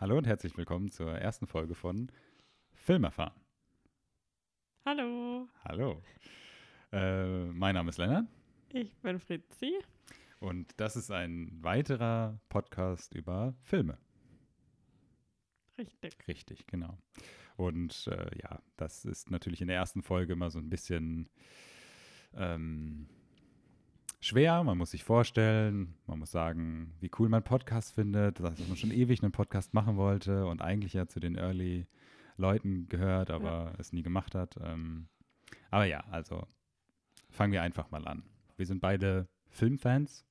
Hallo und herzlich willkommen zur ersten Folge von Film erfahren. Hallo, Hallo. Äh, mein Name ist Lennart ich bin Fritzi. und das ist ein weiterer Podcast über Filme. Richtig. Richtig, genau. Und äh, ja, das ist natürlich in der ersten Folge immer so ein bisschen ähm, schwer. Man muss sich vorstellen, man muss sagen, wie cool man Podcast findet, dass man schon ewig einen Podcast machen wollte und eigentlich ja zu den Early Leuten gehört, aber es nie gemacht hat. Ähm, aber ja, also fangen wir einfach mal an. Wir sind beide Filmfans,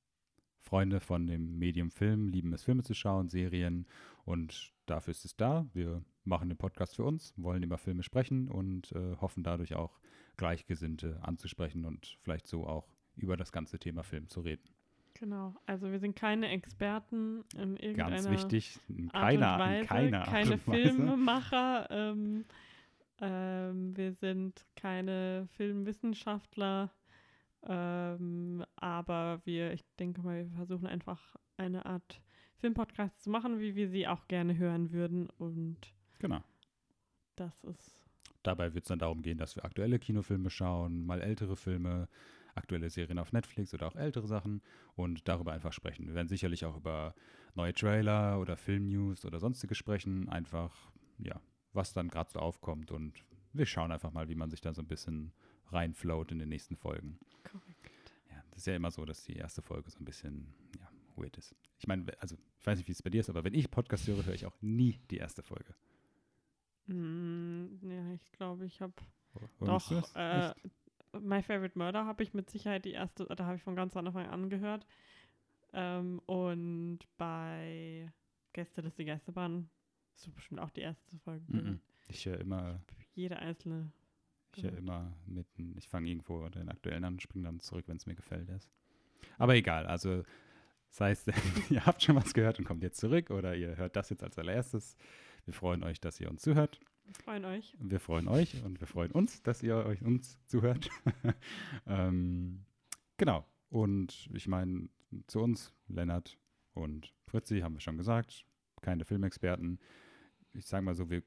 Freunde von dem Medium Film, lieben es, Filme zu schauen, Serien und dafür ist es da. Wir machen den Podcast für uns, wollen über Filme sprechen und äh, hoffen dadurch auch Gleichgesinnte anzusprechen und vielleicht so auch über das ganze Thema Film zu reden. Genau. Also wir sind keine Experten in irgendeiner Ganz wichtig, in Art keiner, und Weise, in keiner Art keine und Weise. Filmemacher. Ähm, ähm, wir sind keine Filmwissenschaftler. Ähm, aber wir, ich denke mal, wir versuchen einfach eine Art Filmpodcast zu machen, wie wir sie auch gerne hören würden. Und Genau. das ist Dabei wird es dann darum gehen, dass wir aktuelle Kinofilme schauen, mal ältere Filme, aktuelle Serien auf Netflix oder auch ältere Sachen und darüber einfach sprechen. Wir werden sicherlich auch über neue Trailer oder Filmnews oder sonstige sprechen, einfach, ja, was dann gerade so aufkommt und wir schauen einfach mal, wie man sich da so ein bisschen reinfloat in den nächsten Folgen. korrekt. Ja, das ist ja immer so, dass die erste Folge so ein bisschen, ja, weird ist. Ich meine, also, ich weiß nicht, wie es bei dir ist, aber wenn ich Podcast höre, höre ich auch nie die erste Folge. Mm, ja, ich glaube, ich habe Doch, äh? My Favorite Murder habe ich mit Sicherheit die erste, da habe ich von ganz Anfang an gehört. Ähm, und bei Gäste des die Gästebahn ist so bestimmt auch die erste Folge. Mhm. gewesen. Ich höre immer Jede einzelne. Ich höre immer mitten, ich fange irgendwo den aktuellen an und springe dann zurück, wenn es mir gefällt ist. Aber egal, also das heißt, ihr habt schon was gehört und kommt jetzt zurück oder ihr hört das jetzt als allererstes. Wir freuen euch, dass ihr uns zuhört. Wir freuen euch. Wir freuen euch und wir freuen uns, dass ihr euch uns zuhört. ähm, genau. Und ich meine, zu uns, Lennart und Fritzi, haben wir schon gesagt, keine Filmexperten. Ich sage mal so, wir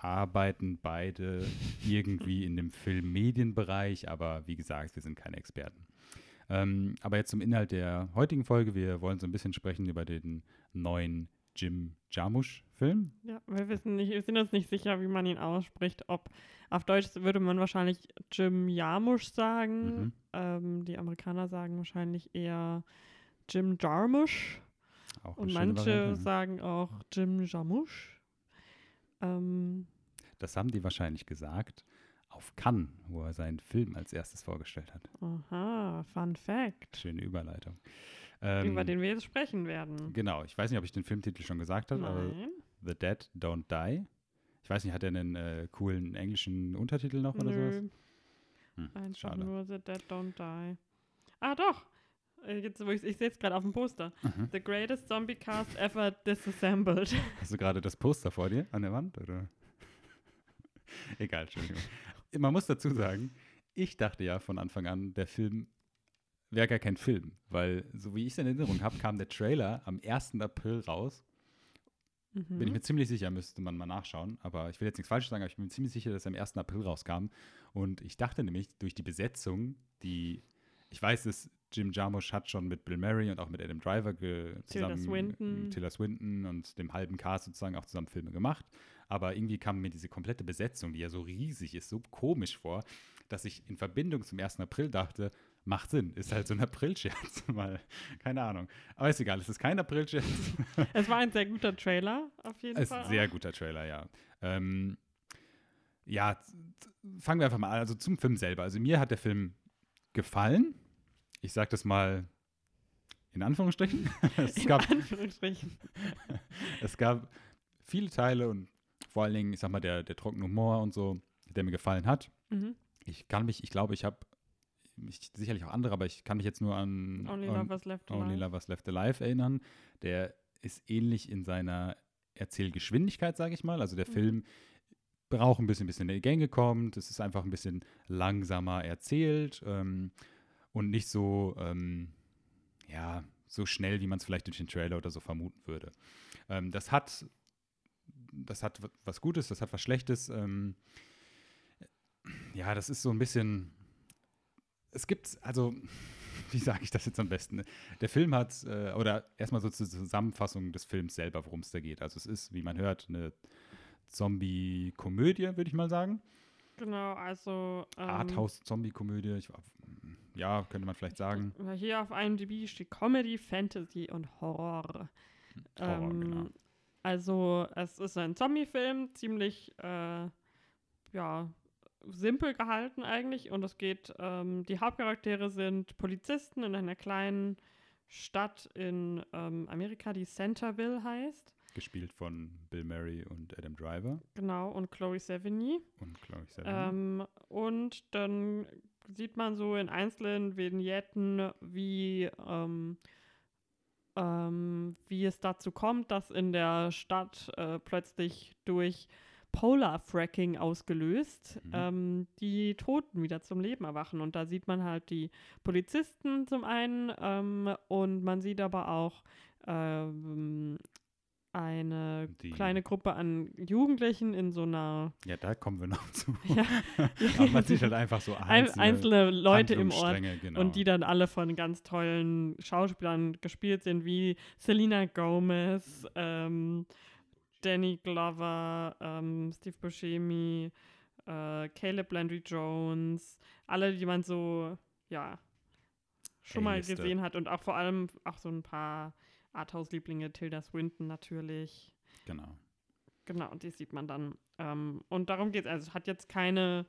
arbeiten beide irgendwie in dem Filmmedienbereich, aber wie gesagt, wir sind keine Experten. Ähm, aber jetzt zum Inhalt der heutigen Folge. Wir wollen so ein bisschen sprechen über den neuen Jim Jarmusch-Film. Ja, wir wissen nicht, wir sind uns nicht sicher, wie man ihn ausspricht. Ob auf Deutsch würde man wahrscheinlich Jim Jarmusch sagen. Mhm. Ähm, die Amerikaner sagen wahrscheinlich eher Jim Jarmusch. Auch Und manche Variante, sagen auch Jim Jarmusch. Ähm, Das haben die wahrscheinlich gesagt auf Cannes, wo er seinen Film als erstes vorgestellt hat. aha, Fun Fact, Schöne Überleitung. Ähm, über den wir jetzt sprechen werden. Genau, ich weiß nicht, ob ich den Filmtitel schon gesagt habe, aber. The Dead Don't Die. Ich weiß nicht, hat er einen äh, coolen englischen Untertitel noch oder Nö, sowas? Hm, einfach schade. nur The Dead Don't Die. Ah, doch. Äh, Jetzt, wo ich ich sehe es gerade auf dem Poster. Mhm. The greatest zombie cast ever disassembled. Hast du gerade das Poster vor dir an der Wand? Oder? Egal, Entschuldigung. Man muss dazu sagen, ich dachte ja von Anfang an, der Film wäre gar kein Film, weil, so wie ich es in Erinnerung habe, kam der Trailer am 1. April raus. Mhm. Bin ich mir ziemlich sicher, müsste man mal nachschauen. Aber ich will jetzt nichts Falsches sagen, aber ich bin mir ziemlich sicher, dass er am 1. April rauskam. Und ich dachte nämlich, durch die Besetzung, die, ich weiß, dass Jim Jarmusch hat schon mit Bill Murray und auch mit Adam Driver Tilda zusammen, Swinton. äh, Tilda Swinton und dem halben Cast sozusagen auch zusammen Filme gemacht. Aber irgendwie kam mir diese komplette Besetzung, die ja so riesig ist, so komisch vor, dass ich in Verbindung zum 1. April dachte, macht Sinn, ist halt so ein Aprilscherz, mal, keine Ahnung. Aber ist egal, es ist kein Aprilscherz. Es war ein sehr guter Trailer, auf jeden Ist Fall. ein sehr guter Trailer, ja. Ähm, ja, fangen wir einfach mal an. Also zum Film selber. Also mir hat der Film gefallen. Ich sage das mal in Anführungsstrichen. es, In gab, Anführungsstrichen. es gab viele Teile und vor allen Dingen, ich sag mal, der, der trockene Humor und so, der mir gefallen hat. Mhm. Ich kann mich, ich glaube, ich habe ich, sicherlich auch andere, aber ich kann mich jetzt nur an Only an- Lovers Left Only Alive. Lovers Left Alive erinnern. Der ist ähnlich in seiner Erzählgeschwindigkeit, sage ich mal. Also der Mhm. Film braucht ein bisschen, bis er in die Gänge kommt. Es ist einfach ein bisschen langsamer erzählt ähm, und nicht so, ähm, ja, so schnell, wie man es vielleicht durch den Trailer oder so vermuten würde. Ähm, das hat das hat was Gutes, das hat was Schlechtes. Ja, das ist so ein bisschen. Es gibt, also, wie sage ich das jetzt am besten? Der Film hat, äh, oder erstmal so zur Zusammenfassung des Films selber, worum es da geht. Also, es ist, wie man hört, eine Zombie-Komödie, würde ich mal sagen. Genau, also. Ähm, Arthouse-Zombie-Komödie. Ja, könnte man vielleicht sagen. Hier auf IMDb steht Comedy, Fantasy und Horror. Horror, ähm, genau. Also, es ist ein Zombie-Film, ziemlich, äh, ja, simpel gehalten eigentlich. Und es geht, ähm, die Hauptcharaktere sind Polizisten in einer kleinen Stadt in ähm, Amerika, die Centerville heißt. Gespielt von Bill Murray und Adam Driver. Genau, und Chloe Sevigny. Und Chloe Sevigny. Ähm, und dann sieht man so in einzelnen Vignetten, wie, ähm, ähm, wie es dazu kommt, dass in der Stadt äh, plötzlich durch Polar-Fracking ausgelöst, mhm. ähm, die Toten wieder zum Leben erwachen. Und da sieht man halt die Polizisten zum einen ähm, und man sieht aber auch ähm, eine die. kleine Gruppe an Jugendlichen in so einer. Ja, da kommen wir noch zu. Ja. Aber man sieht halt einfach so einzelne, einzelne Leute im Ort genau. und die dann alle von ganz tollen Schauspielern gespielt sind, wie Selena Gomez, ähm, Danny Glover, ähm, Steve Buscemi, äh, Caleb Landry Jones, alle, die man so, ja, schon mal gesehen hat und auch vor allem auch so ein paar Arthouse-Lieblinge, Tilda Swinton natürlich. Genau. Genau, und die sieht man dann. Ähm, und darum geht es. Also es hat jetzt keine.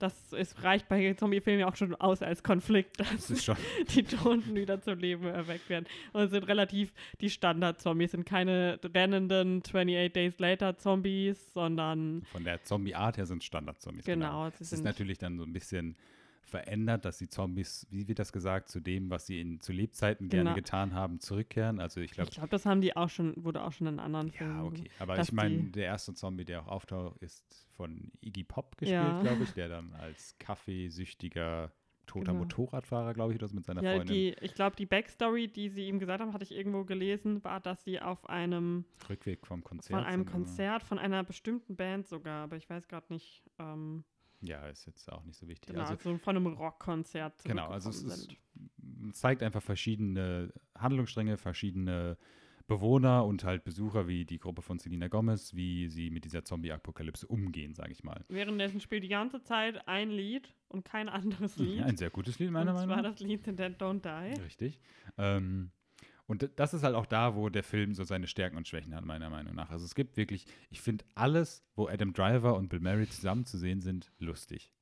Das ist, reicht bei Zombie-Filmen ja auch schon aus als Konflikt, dass das die Toten wieder zum Leben erweckt werden. Und es sind relativ die Standard-Zombies, sind keine rennenden 28 Days Later-Zombies, sondern. Von der Zombie-Art her sind Standard-Zombies. Genau. genau. Es ist natürlich dann so ein bisschen verändert, dass die Zombies, wie wird das gesagt, zu dem, was sie in, zu Lebzeiten genau. gerne getan haben, zurückkehren. Also ich glaube. Ich glaube, das haben die auch schon, wurde auch schon in anderen Filmen. Ja, okay. Aber ich meine, der erste Zombie, der auch auftaucht, ist von Iggy Pop gespielt, ja. glaube ich, der dann als kaffeesüchtiger toter genau. Motorradfahrer, glaube ich, oder so mit seiner ja, Freundin. Die, ich glaube, die Backstory, die sie ihm gesagt haben, hatte ich irgendwo gelesen, war, dass sie auf einem Rückweg vom Konzert. Von einem Konzert, von einer bestimmten Band sogar, aber ich weiß gerade nicht. Ähm, ja, ist jetzt auch nicht so wichtig. Genau, also, also von einem Rockkonzert. Genau, also es ist, zeigt einfach verschiedene Handlungsstränge, verschiedene Bewohner und halt Besucher wie die Gruppe von Selena Gomez, wie sie mit dieser Zombie-Apokalypse umgehen, sage ich mal. Währenddessen spielt die ganze Zeit ein Lied und kein anderes Lied. Ein sehr gutes Lied, meiner Meinung nach. Und zwar das Lied Dead Don't Die. Richtig. Ähm, und das ist halt auch da, wo der Film so seine Stärken und Schwächen hat, meiner Meinung nach. Also es gibt wirklich, ich finde alles, wo Adam Driver und Bill Murray zusammen zu sehen sind, lustig.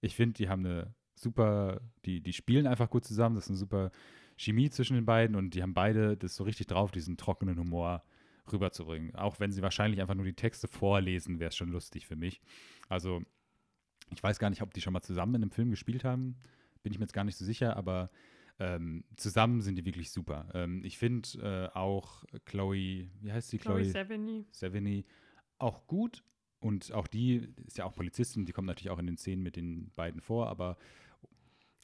Ich finde, die haben eine super, die, die spielen einfach gut zusammen, das ist eine super Chemie zwischen den beiden und die haben beide das so richtig drauf, diesen trockenen Humor rüberzubringen. Auch wenn sie wahrscheinlich einfach nur die Texte vorlesen, wäre es schon lustig für mich. Also ich weiß gar nicht, ob die schon mal zusammen in einem Film gespielt haben, bin ich mir jetzt gar nicht so sicher, aber ähm, zusammen sind die wirklich super. Ähm, ich finde äh, auch Chloe, wie heißt sie? Chloe, Chloe Sevigny. Sevigny auch gut. Und auch die ist ja auch Polizistin, die kommt natürlich auch in den Szenen mit den beiden vor, aber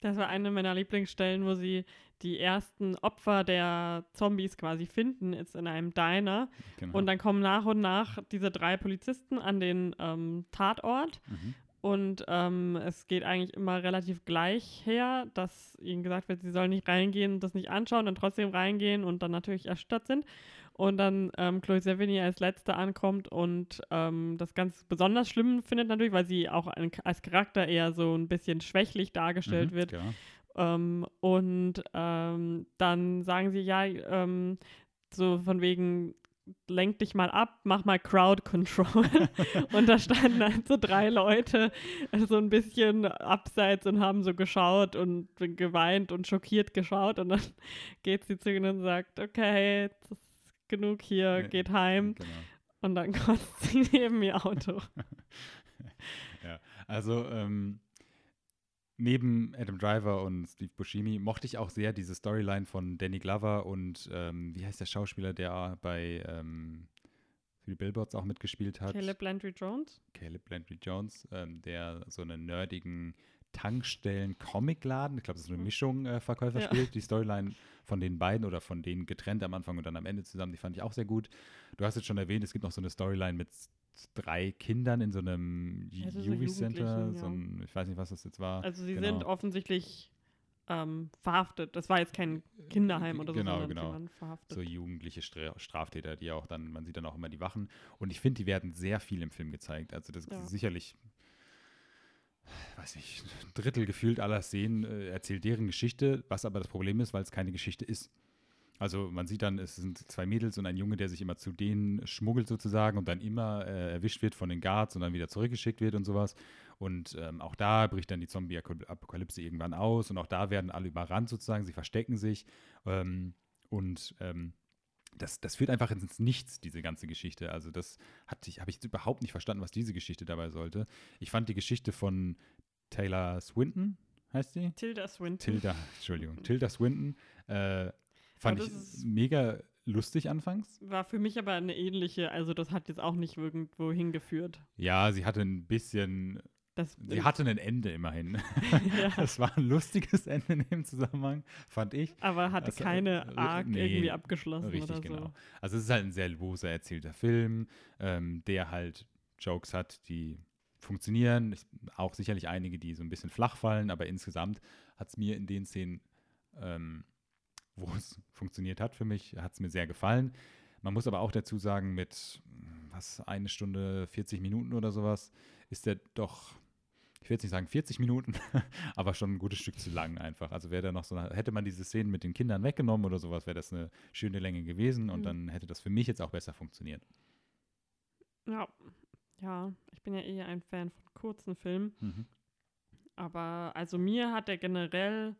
das war eine meiner Lieblingsstellen, wo sie die ersten Opfer der Zombies quasi finden, ist in einem Diner. Genau. Und dann kommen nach und nach diese drei Polizisten an den ähm, Tatort. Mhm. Und ähm, es geht eigentlich immer relativ gleich her, dass ihnen gesagt wird, sie sollen nicht reingehen und das nicht anschauen, dann trotzdem reingehen und dann natürlich erstattet sind. Und dann ähm, Chloe Sevigny als Letzte ankommt und ähm, das ganz besonders schlimm findet natürlich, weil sie auch ein, als Charakter eher so ein bisschen schwächlich dargestellt mhm, wird. Ja. Ähm, und ähm, dann sagen sie, ja, ähm, so von wegen, lenk dich mal ab, mach mal Crowd Control. und da standen halt so drei Leute so ein bisschen abseits und haben so geschaut und geweint und schockiert geschaut. Und dann geht sie zu ihnen und sagt, okay, das ist genug hier, geht heim. Genau. Und dann kotzt sie neben ihr Auto. ja, also ähm, neben Adam Driver und Steve Buscemi mochte ich auch sehr diese Storyline von Danny Glover und ähm, wie heißt der Schauspieler, der bei ähm, für die Billboards auch mitgespielt hat? Caleb Landry Jones. Caleb Landry Jones, ähm, der so einen nerdigen Tankstellen-Comicladen, ich glaube, das ist eine Hm. Mischung, äh, Verkäufer Ja. spielt. Die Storyline von den beiden oder von denen getrennt am Anfang und dann am Ende zusammen, die fand ich auch sehr gut. Du hast jetzt schon erwähnt, es gibt noch so eine Storyline mit drei Kindern in so einem Also so. Jugendlichen, So ja. ein, ich weiß nicht, was das jetzt war. Also sie Genau. sind offensichtlich ähm, verhaftet. Das war jetzt kein Kinderheim oder so, Genau, sondern genau. verhaftet. so jugendliche Stra Straftäter, die auch dann, man sieht dann auch immer die Wachen. Und ich finde, die werden sehr viel im Film gezeigt. Also das Ja. ist sicherlich, weiß nicht, ein Drittel gefühlt aller Szenen äh, erzählt deren Geschichte, was aber das Problem ist, weil es keine Geschichte ist. Also man sieht dann, es sind zwei Mädels und ein Junge, der sich immer zu denen schmuggelt sozusagen und dann immer äh, erwischt wird von den Guards und dann wieder zurückgeschickt wird und sowas. Und ähm, auch da bricht dann die Zombie-Apokalypse irgendwann aus und auch da werden alle überrannt sozusagen, sie verstecken sich. Ähm, und ähm, das, das führt einfach ins Nichts, diese ganze Geschichte. Also das hatte ich, habe ich überhaupt nicht verstanden, was diese Geschichte dabei sollte. Ich fand die Geschichte von Taylor Swinton, heißt sie? Tilda Swinton. Tilda, Entschuldigung, Tilda Swinton, äh, fand ich mega lustig anfangs. War für mich aber eine ähnliche, also das hat jetzt auch nicht irgendwo hingeführt. Ja, sie hatte ein bisschen, Das, sie hatte ein Ende immerhin. ja, Das war ein lustiges Ende in dem Zusammenhang, fand ich. aber hatte Also, keine äh, Arc nee, irgendwie abgeschlossen Richtig, oder genau. so. Also es ist halt ein sehr loser erzählter Film, ähm, der halt Jokes hat, die funktionieren. Ich, auch sicherlich einige, die so ein bisschen flach fallen, aber insgesamt hat es mir in den Szenen, ähm, wo es funktioniert hat für mich, hat es mir sehr gefallen. Man muss aber auch dazu sagen, mit was, eine Stunde, 40 Minuten oder sowas, ist der doch, ich will jetzt nicht sagen 40 Minuten, aber schon ein gutes Stück zu lang einfach. Also wäre da noch so, hätte man diese Szenen mit den Kindern weggenommen oder sowas, wäre das eine schöne Länge gewesen und Mhm. dann hätte das für mich jetzt auch besser funktioniert. Ja. ja, ich bin ja eher ein Fan von kurzen Filmen. Mhm. Aber also mir hat der generell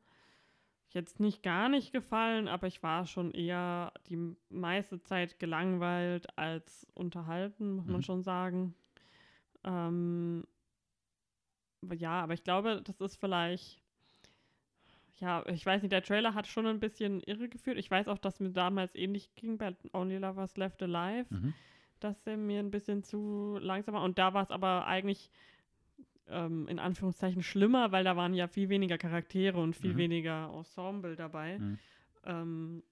jetzt nicht gar nicht gefallen, aber ich war schon eher die meiste Zeit gelangweilt als unterhalten, muss man Mhm. schon sagen. Ähm, ja, aber ich glaube, das ist vielleicht, ja, ich weiß nicht, der Trailer hat schon ein bisschen irregeführt. Ich weiß auch, dass mir damals ähnlich ging bei Only Lovers Left Alive Mhm. dass der mir ein bisschen zu langsam war. Und da war es aber eigentlich ähm, in Anführungszeichen schlimmer, weil da waren ja viel weniger Charaktere und viel Mhm. weniger Ensemble dabei. Mhm. Ähm,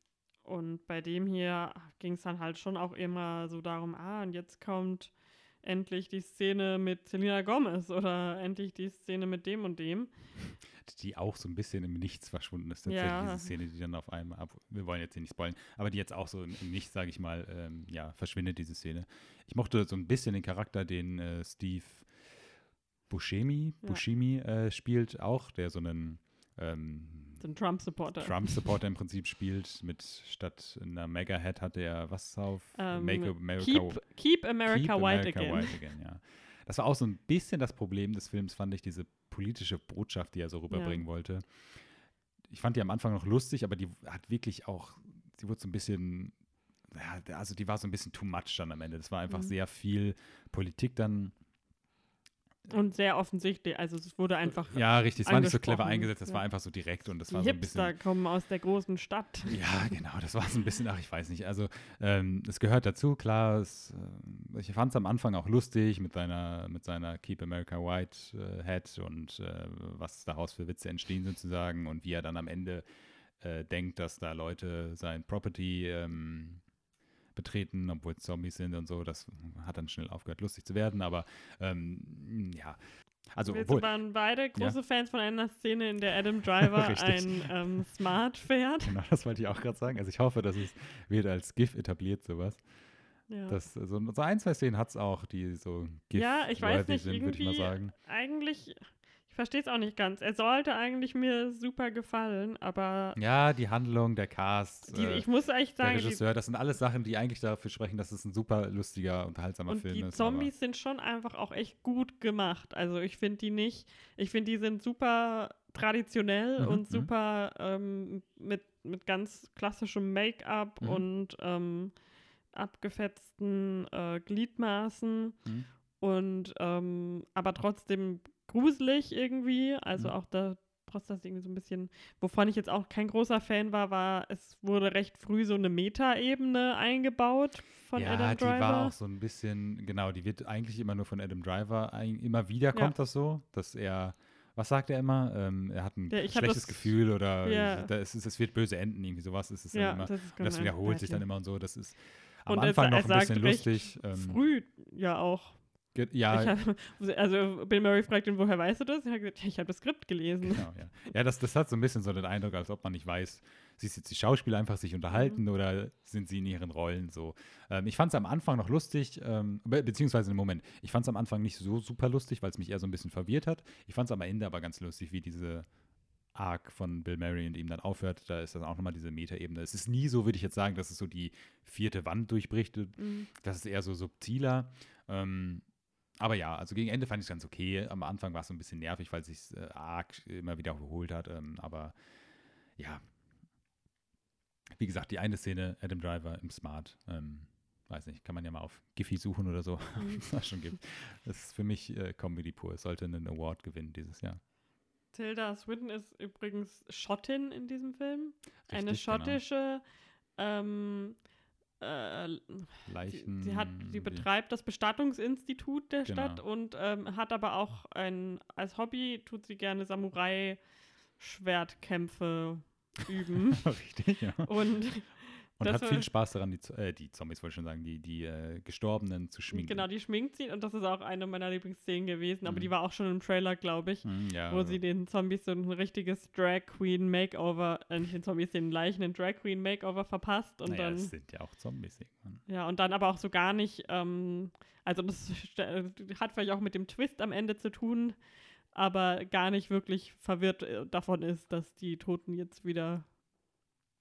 und bei dem hier ging es dann halt schon auch immer so darum, ah, und jetzt kommt endlich die Szene mit Selena Gomez oder endlich die Szene mit dem und dem. Die auch so ein bisschen im Nichts verschwunden ist, tatsächlich, Ja. diese Szene, die dann auf einmal ab. Wir wollen jetzt hier nicht spoilen, aber die jetzt auch so im, im Nichts, sage ich mal, ähm, ja, verschwindet, diese Szene. Ich mochte so ein bisschen den Charakter, den äh, Steve Buscemi, Ja. Buscemi äh, spielt, auch, der so einen ähm, So ein Trump-Supporter. Trump-Supporter im Prinzip spielt. Mit statt einer Mega-Head hat er was auf? Ähm, Make America Keep, keep America Keep White America again. White again, ja. Das war auch so ein bisschen das Problem des Films, fand ich, diese politische Botschaft, die er so rüberbringen wollte. Ich fand die am Anfang noch lustig, aber die hat wirklich auch, sie wurde so ein bisschen, ja, also die war so ein bisschen too much dann am Ende. Das war einfach Mhm. sehr viel Politik dann. Und sehr offensichtlich, also es wurde einfach Ja, richtig, es war nicht so clever eingesetzt, das ja. war einfach so direkt und das Die war so ein bisschen. Hipster kommen aus der großen Stadt. Ja, genau, das war so ein bisschen, ach, ich weiß nicht. Also, ähm, es gehört dazu, klar. Es, äh, ich fand es am Anfang auch lustig mit seiner, mit seiner Keep America White äh, Hat und äh, was daraus für Witze entstehen sozusagen und wie er dann am Ende äh, denkt, dass da Leute sein Property ähm, betreten, obwohl es Zombies sind und so. Das hat dann schnell aufgehört, lustig zu werden, aber ähm, ja. Also, Wir obwohl, waren beide große Fans von einer Szene, in der Adam Driver ein ähm, Smart fährt. genau, das wollte ich auch gerade sagen. Also, ich hoffe, dass es wird als GIF etabliert, sowas. Ja. Das, so, so ein, zwei Szenen hat es auch, die so GIF Ja, ich weiß nicht, sind, würde ich mal irgendwie- sagen. Eigentlich, ich verstehe es auch nicht ganz. Er sollte eigentlich mir super gefallen, aber Ja, die Handlung, der Cast, die, äh, ich muss echt der sagen, die, Regisseur, das sind alles Sachen, die eigentlich dafür sprechen, dass es ein super lustiger, unterhaltsamer und Film die ist. Zombies sind schon einfach auch echt gut gemacht. Also ich finde die nicht, ich finde die sind super traditionell Mhm, und mhm. super ähm, mit, mit ganz klassischem Make-up Mhm. und ähm, abgefetzten äh, Gliedmaßen Mhm. und ähm, aber trotzdem gruselig irgendwie. Also Mhm. auch da trotz das irgendwie so ein bisschen, wovon ich jetzt auch kein großer Fan war, war, es wurde recht früh so eine Meta-Ebene eingebaut von ja, Adam die Driver. war auch so ein bisschen, genau, die wird eigentlich immer nur von Adam Driver, ein, immer wieder Ja. kommt das so, dass er was sagt er immer? Ähm, er hat ein Ja, schlechtes das- Gefühl oder Ja. es, es wird böse enden, irgendwie sowas ist es Ja, dann immer. das ist Und das gemein. wiederholt sich dann Ja. immer und so. Das ist am Und er Anfang sa- noch er ein bisschen lustig. Ähm, Früh ja auch. Ja, hab, also Bill Murray fragt ihn, woher weißt du das? Er hat gesagt, ja, ich habe das Skript gelesen. Genau, ja. Ja, das, das hat so ein bisschen so den Eindruck, als ob man nicht weiß, sie jetzt die Schauspieler einfach sich unterhalten Mhm. oder sind sie in ihren Rollen so. Ähm, ich fand es am Anfang noch lustig, ähm, be beziehungsweise im Moment, ich fand es am Anfang nicht so super lustig, weil es mich eher so ein bisschen verwirrt hat. Ich fand es am Ende aber ganz lustig, wie diese Arc von Bill Murray und ihm dann aufhört. Da ist dann auch nochmal diese Metaebene. Es ist nie so, würde ich jetzt sagen, dass es so die vierte Wand durchbricht. Mhm. Das ist eher so subtiler. Ähm, aber ja, also gegen Ende fand ich es ganz okay. Am Anfang war es so ein bisschen nervig, weil es sich äh, arg immer wieder wiederholt hat. Ähm, aber ja, wie gesagt, die eine Szene, Adam Driver im Smart, ähm, weiß nicht, kann man ja mal auf Giphy suchen oder so, Mhm. was es schon gibt. Das ist für mich äh, Comedy pur. Es sollte einen Award gewinnen dieses Jahr. Tilda Swinton ist übrigens Schottin in diesem Film. Eine Richtig, genau. schottische, ähm, äh, sie, Leichen. sie, hat, sie betreibt das Bestattungsinstitut der Genau. Stadt und ähm, hat aber auch ein, als Hobby tut sie gerne Samurai-Schwertkämpfe üben. Richtig, ja. und Und Das hat viel Spaß daran, die, äh, die Zombies, wollte ich schon sagen, die, die äh, Gestorbenen zu schminken. genau, die schminkt sie und das ist auch eine meiner Lieblingsszenen gewesen, aber Mhm. die war auch schon im Trailer, glaube ich. Hm, ja, wo sie den Zombies so ein richtiges Drag Queen Makeover, äh, nicht den Zombies, den Leichen ein Drag Queen Makeover verpasst und naja, dann, es sind ja auch Zombies irgendwann. ja, und dann aber auch so gar nicht, ähm, also das hat vielleicht auch mit dem Twist am Ende zu tun, aber gar nicht wirklich verwirrt äh, davon ist, dass die Toten jetzt wieder,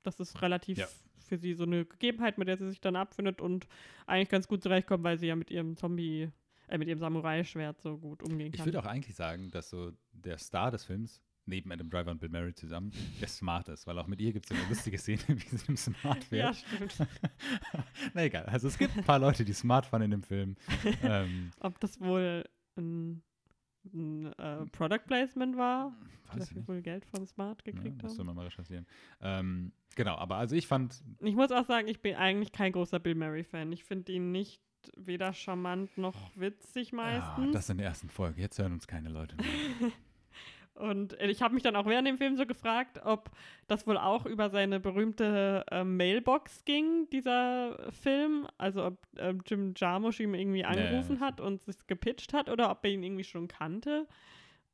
das ist relativ Ja. Für sie so eine Gegebenheit, mit der sie sich dann abfindet und eigentlich ganz gut zurechtkommt, weil sie ja mit ihrem Zombie, äh, mit ihrem Samurai-Schwert so gut umgehen Ich kann. würde auch eigentlich sagen, dass so der Star des Films, neben Adam Driver und Bill Murray zusammen, der Smart ist, weil auch mit ihr gibt es eine lustige Szene, wie sie im Smart ja, fährt. stimmt. Na egal, also es gibt ein paar Leute, die smart fahren in dem Film. ähm, Ob das wohl ein, ein äh, Product Placement war, weiß wir wohl Geld von Smart Ja, gekriegt das soll haben. man mal recherchieren. Ähm, genau, aber also ich fand, Ich muss auch sagen, ich bin eigentlich kein großer Bill Murray-Fan. Ich finde ihn nicht weder charmant noch witzig ja, meistens. Ah, das in der ersten Folge, jetzt hören uns keine Leute mehr. Und äh, ich habe mich dann auch während dem Film so gefragt, ob das wohl auch über seine berühmte äh, Mailbox ging, dieser Film. Also ob äh, Jim Jarmusch ihm irgendwie angerufen das- hat und es gepitcht hat oder ob er ihn irgendwie schon kannte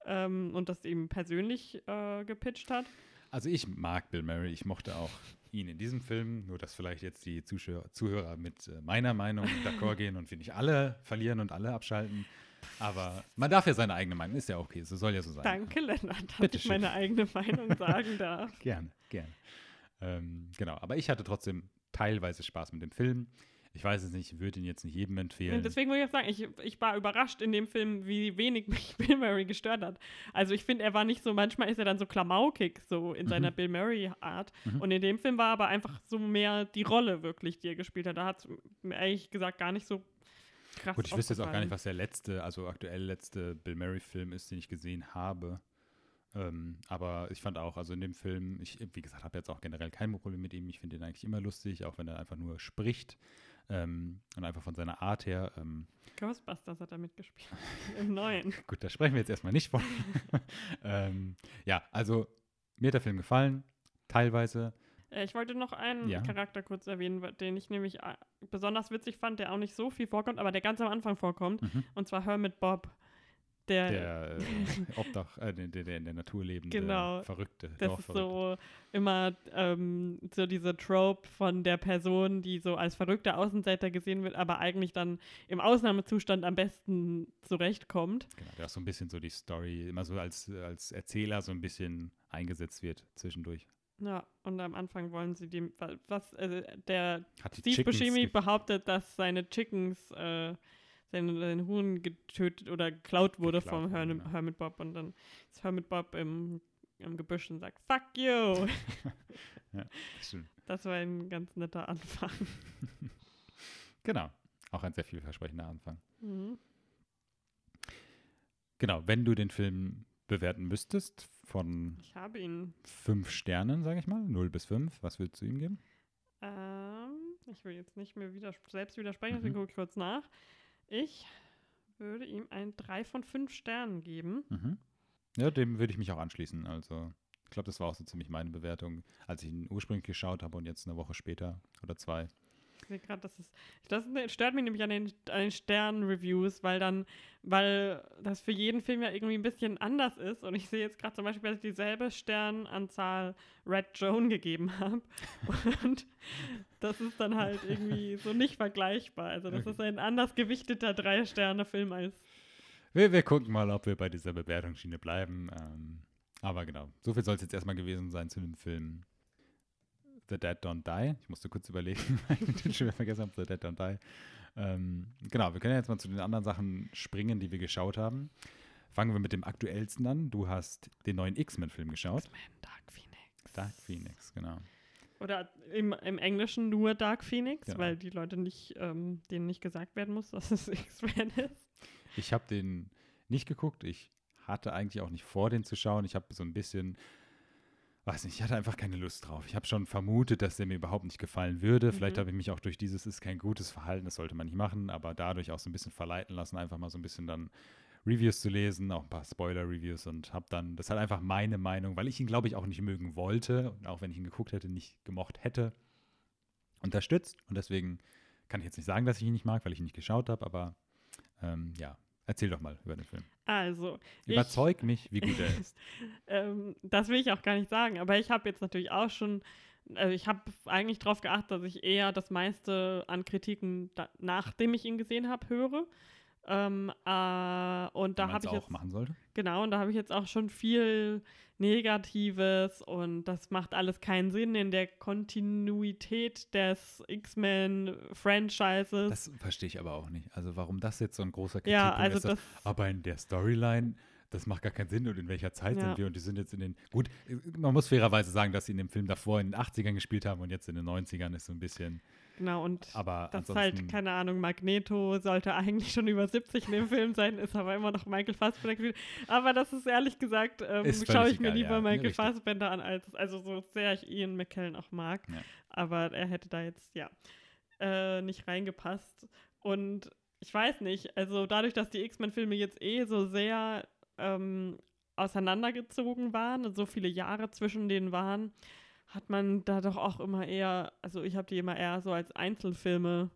ähm, und das ihm persönlich äh, gepitcht hat. Also ich mag Bill Murray, ich mochte auch ihn in diesem Film, nur dass vielleicht jetzt die Zuschauer, Zuhörer mit äh, meiner Meinung d'accord gehen und wir nicht alle verlieren und alle abschalten. Aber man darf ja seine eigene Meinung, ist ja okay, so soll ja so sein. Danke, Lennart, dass Bitte ich schön. meine eigene Meinung sagen darf. Gerne, gerne. Ähm, genau, aber ich hatte trotzdem teilweise Spaß mit dem Film. Ich weiß es nicht, ich würde ihn jetzt nicht jedem empfehlen. Und deswegen wollte ich auch sagen, ich, ich war überrascht in dem Film, wie wenig mich Bill Murray gestört hat. Also ich finde, er war nicht so, manchmal ist er dann so klamaukig, so in seiner Bill Murray-Art. Mhm. Und in dem Film war aber einfach so mehr die Rolle wirklich, die er gespielt hat. Da hat es ehrlich gesagt gar nicht so krass Gut, ich wüsste jetzt auch gar nicht, was der letzte, also aktuell letzte Bill Murray-Film ist, den ich gesehen habe. Ähm, aber ich fand auch, also in dem Film, ich, wie gesagt, habe jetzt auch generell kein Problem mit ihm. Ich finde ihn eigentlich immer lustig, auch wenn er einfach nur spricht. Ähm, und einfach von seiner Art her. Ähm, Ghostbusters hat er mitgespielt. Im neuen. gut, da sprechen wir jetzt erstmal nicht von. ähm, ja, also mir hat der Film gefallen, teilweise. Äh, Ich wollte noch einen Ja. Charakter kurz erwähnen, den ich nämlich äh, besonders witzig fand, der auch nicht so viel vorkommt, aber der ganz am Anfang vorkommt. Mhm. Und zwar Hermit Bob. Der, Der äh, Obdach, äh, der, der in der Natur lebende, Genau. verrückte Das ist so immer ähm, so diese Trope von der Person, die so als verrückter Außenseiter gesehen wird, aber eigentlich dann im Ausnahmezustand am besten zurechtkommt. Genau, der auch so ein bisschen so die Story, immer so als, als Erzähler so ein bisschen eingesetzt wird zwischendurch. Ja, und am Anfang wollen sie dem, wa- was, also der Steve Buscemi behauptet, dass seine Chickens, äh, seine, sein Huhn getötet oder geklaut wurde Geklaut vom Hermit, ja. Hermit Bob und dann ist Hermit Bob im, im Gebüsch und sagt, fuck you. Stimmt. Das war ein ganz netter Anfang. Genau, auch ein sehr vielversprechender Anfang. Mhm. Genau, wenn du den Film bewerten müsstest von Ich habe ihn fünf Sternen, sage ich mal, 0 bis 5, was würdest du ihm geben? Ähm, ich will jetzt nicht mehr widers selbst widersprechen, Mhm. deswegen gucke ich kurz nach. Ich würde ihm ein 3 von 5 Sternen geben. Mhm. Ja, dem würde ich mich auch anschließen. Also, ich glaube, das war auch so ziemlich meine Bewertung, als ich ihn ursprünglich geschaut habe und jetzt eine Woche später oder zwei. Ich sehe gerade, das ist. Das stört mich nämlich an den, an den Stern-Reviews, weil dann, weil das für jeden Film ja irgendwie ein bisschen anders ist. Und ich sehe jetzt gerade zum Beispiel, dass ich dieselbe Sternanzahl Red Joan gegeben habe. Und das ist dann halt irgendwie so nicht vergleichbar. Also, das Okay. ist ein anders gewichteter Drei-Sterne-Film als. Wir, wir gucken mal, ob wir bei dieser Bewertungsschiene bleiben. Ähm, aber genau, so viel soll es jetzt erstmal gewesen sein zu dem Film The Dead Don't Die. Ich musste kurz überlegen, weil ich den schon wieder vergessen habe, The Dead Don't Die. Ähm, genau, wir können jetzt mal zu den anderen Sachen springen, die wir geschaut haben. Fangen wir mit dem aktuellsten an. Du hast den neuen X-Men-Film geschaut. X-Men, Dark Phoenix. Dark Phoenix, genau. Oder im, im Englischen nur Dark Phoenix, Genau. weil die Leute nicht, ähm, denen nicht gesagt werden muss, dass es X-Men ist. Ich habe den nicht geguckt. Ich hatte eigentlich auch nicht vor, den zu schauen. Ich habe so ein bisschen, weiß nicht, ich hatte einfach keine Lust drauf. Ich habe schon vermutet, dass der mir überhaupt nicht gefallen würde. Vielleicht Mhm. habe ich mich auch durch dieses ist kein gutes Verhalten, das sollte man nicht machen, aber dadurch auch so ein bisschen verleiten lassen, einfach mal so ein bisschen dann Reviews zu lesen, auch ein paar Spoiler-Reviews und habe dann, das ist halt einfach meine Meinung, weil ich ihn, glaube ich, auch nicht mögen wollte und auch wenn ich ihn geguckt hätte, nicht gemocht hätte, unterstützt. Und deswegen kann ich jetzt nicht sagen, dass ich ihn nicht mag, weil ich ihn nicht geschaut habe, aber ähm, ja, erzähl doch mal über den Film. Also, ich- Überzeug mich, wie gut er ist. ähm, das will ich auch gar nicht sagen, aber ich habe jetzt natürlich auch schon, äh, ich habe eigentlich darauf geachtet, dass ich eher das meiste an Kritiken, da, nachdem ich ihn gesehen habe, höre. Ähm, äh, und da habe ich auch jetzt machen sollte. Genau, und da habe ich jetzt auch schon viel Negatives und das macht alles keinen Sinn in der Kontinuität des X-Men-Franchises. Das verstehe ich aber auch nicht. Also warum das jetzt so ein großer Kritikpunkt Ja, also ist. das, aber in der Storyline, das macht gar keinen Sinn. Und in welcher Zeit Ja. sind wir? Und die sind jetzt in den. Gut, man muss fairerweise sagen, dass sie in dem Film davor in den 80ern gespielt haben und jetzt in den 90ern ist so ein bisschen. Genau, und Aber das ist halt, keine Ahnung, Magneto sollte eigentlich schon über 70 in dem Film sein, ist aber immer noch Michael Fassbender. Aber das ist ehrlich gesagt, ähm, schaue ich mir egal, lieber ja. Michael Richtig. Fassbender an, als, also so sehr ich Ian McKellen auch mag. Ja. Aber er hätte da jetzt, ja, äh, nicht reingepasst. Und ich weiß nicht, also dadurch, dass die X-Men-Filme jetzt eh so sehr ähm, auseinandergezogen waren und so viele Jahre zwischen denen waren, hat man da doch auch immer eher, also ich habe die immer eher so als Einzelfilme.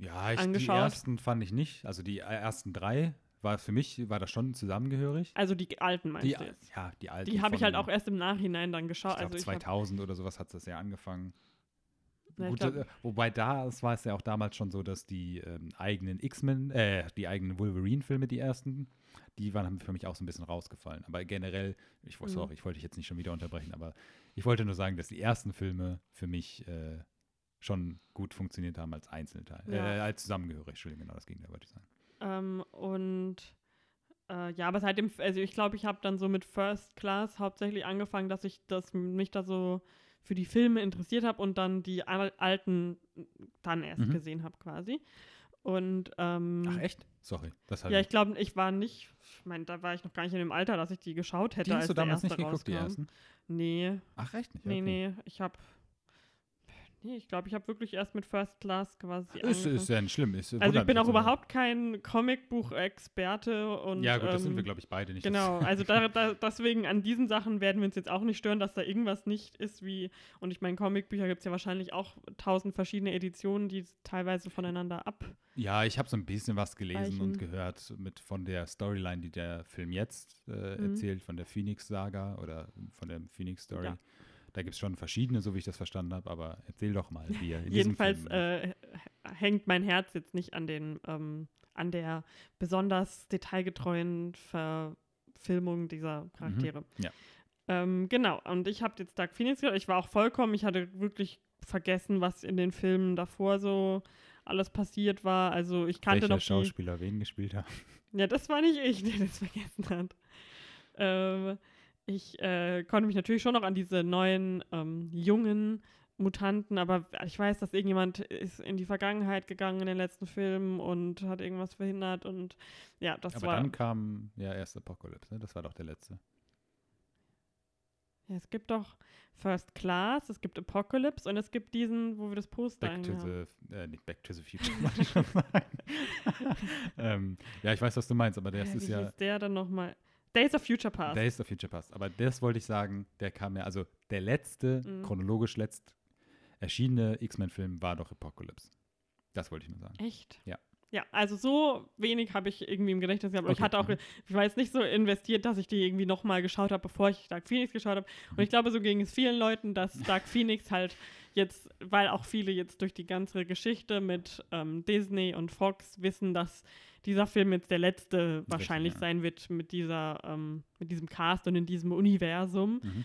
ja, ich, die angeschaut. ersten fand ich nicht. Also die ersten drei war für mich, war das schon zusammengehörig. Also die alten meinst Die, du jetzt? ja, die alten. Die habe ich halt auch erst im Nachhinein dann Ich geschaut. glaube, Also ich hab, 2000 oder sowas hat das ja angefangen. Gut, glaub, äh, wobei da es war es ja auch damals schon so, dass die ähm, eigenen X-Men, äh, die eigenen Wolverine-Filme, die ersten, die waren haben für mich auch so ein bisschen rausgefallen. Aber generell, ich, Mhm. sorry, ich wollte dich jetzt nicht schon wieder unterbrechen, aber ich wollte nur sagen, dass die ersten Filme für mich äh, schon gut funktioniert haben als Einzelteil, Ja. äh, als zusammengehörig. Entschuldigung, genau das Gegenteil wollte ich sagen. Ähm, und äh, ja, aber seitdem, also ich glaube, ich habe dann so mit First Class hauptsächlich angefangen, dass ich das mich da so für die Filme interessiert habe und dann die al- alten dann erst Mhm. gesehen habe quasi. Und ähm, Ach echt? Sorry, das ja, ich glaube, ich war nicht, ich meine, da war ich noch gar nicht in dem Alter, dass ich die geschaut hätte, Die hast als du damals nicht geguckt, die rauskam. ersten? Nee, Ach echt nicht? nee, Okay. nee, ich habe Nee, ich glaube, ich habe wirklich erst mit First Class quasi Ist, angefangen. ist ja nicht schlimm. Ist, Also ich bin auch überhaupt kein Comicbuch-Experte und Ja, gut, das sind ähm, wir, glaube ich, beide nicht. Genau, also da, da, deswegen an diesen Sachen werden wir uns jetzt auch nicht stören, dass da irgendwas nicht ist wie, und ich meine, Comicbücher gibt es ja wahrscheinlich auch tausend verschiedene Editionen, die teilweise voneinander ab. Ja, ich habe so ein bisschen was gelesen Eichen. und gehört mit von der Storyline, die der Film jetzt äh, Mhm. erzählt, von der Phoenix-Saga oder von der Phoenix-Story. Ja. Da gibt es schon verschiedene, so wie ich das verstanden habe, aber erzähl doch mal, wie er in Jedenfalls äh, hängt mein Herz jetzt nicht an den, ähm, an der besonders detailgetreuen Verfilmung dieser Charaktere. Mhm. ja. Ähm, genau, und ich habe jetzt Dark Phoenix gehört. Ich war auch vollkommen, ich hatte wirklich vergessen, was in den Filmen davor so alles passiert war. Also ich kannte welcher noch die, Schauspieler wen gespielt hat. Ja, das war nicht ich, der das vergessen hat. Ähm, ich äh, konnte mich natürlich schon noch an diese neuen ähm, jungen Mutanten, aber ich weiß, dass irgendjemand ist in die Vergangenheit gegangen in den letzten Filmen und hat irgendwas verhindert und ja, das Aber war. dann kam ja erst Apocalypse, ne? das war doch der letzte. Ja, es gibt doch First Class, es gibt Apocalypse und es gibt diesen, wo wir das Poster Back to haben. the, äh, nicht Back to the Future, wollte ich schon sagen. ähm, ja, ich weiß, was du meinst, aber das Äh, ist wie ja, hieß der dann nochmal? Days of Future Past. Days of Future Past. Aber das wollte ich sagen, der kam ja, also der letzte, Mhm. chronologisch letzt erschienene X-Men-Film war doch Apocalypse. Das wollte ich nur sagen. Echt? Ja. Ja, also so wenig habe ich irgendwie im Gedächtnis gehabt. Und ich Okay, hatte auch, mhm. ich war jetzt nicht so investiert, dass ich die irgendwie nochmal geschaut habe, bevor ich Dark Phoenix geschaut habe. Und Mhm. ich glaube, so ging es vielen Leuten, dass Dark Phoenix halt jetzt, weil auch viele jetzt durch die ganze Geschichte mit ähm, Disney und Fox wissen, dass dieser Film jetzt der letzte wahrscheinlich ja. sein wird mit dieser, ähm, mit diesem Cast und in diesem Universum. Mhm.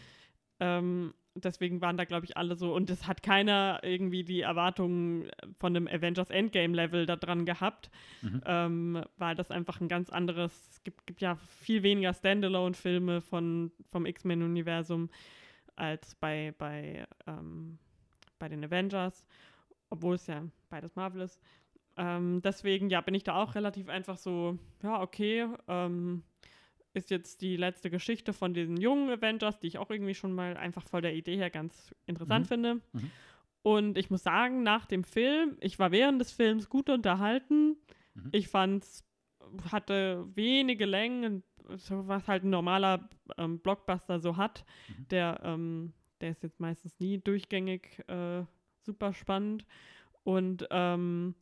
Ähm, deswegen waren da, glaube ich, alle so. Und es hat keiner irgendwie die Erwartungen von einem Avengers Endgame-Level da dran gehabt, Mhm. ähm, weil das einfach ein ganz anderes. Es gibt, gibt ja viel weniger Standalone-Filme von, vom X-Men-Universum als bei, bei, ähm, bei den Avengers, obwohl es ja beides Marvel ist. Ähm, deswegen, ja, bin ich da auch relativ einfach so, ja, okay, ähm, ist jetzt die letzte Geschichte von diesen jungen Avengers, die ich auch irgendwie schon mal einfach voll der Idee her ganz interessant Mhm. finde. Mhm. Und ich muss sagen, nach dem Film, ich war während des Films gut unterhalten. Mhm. Ich fand's, hatte wenige Längen, was halt ein normaler ähm, Blockbuster so hat. Mhm. Der, ähm, der ist jetzt meistens nie durchgängig äh, super spannend. Und ähm,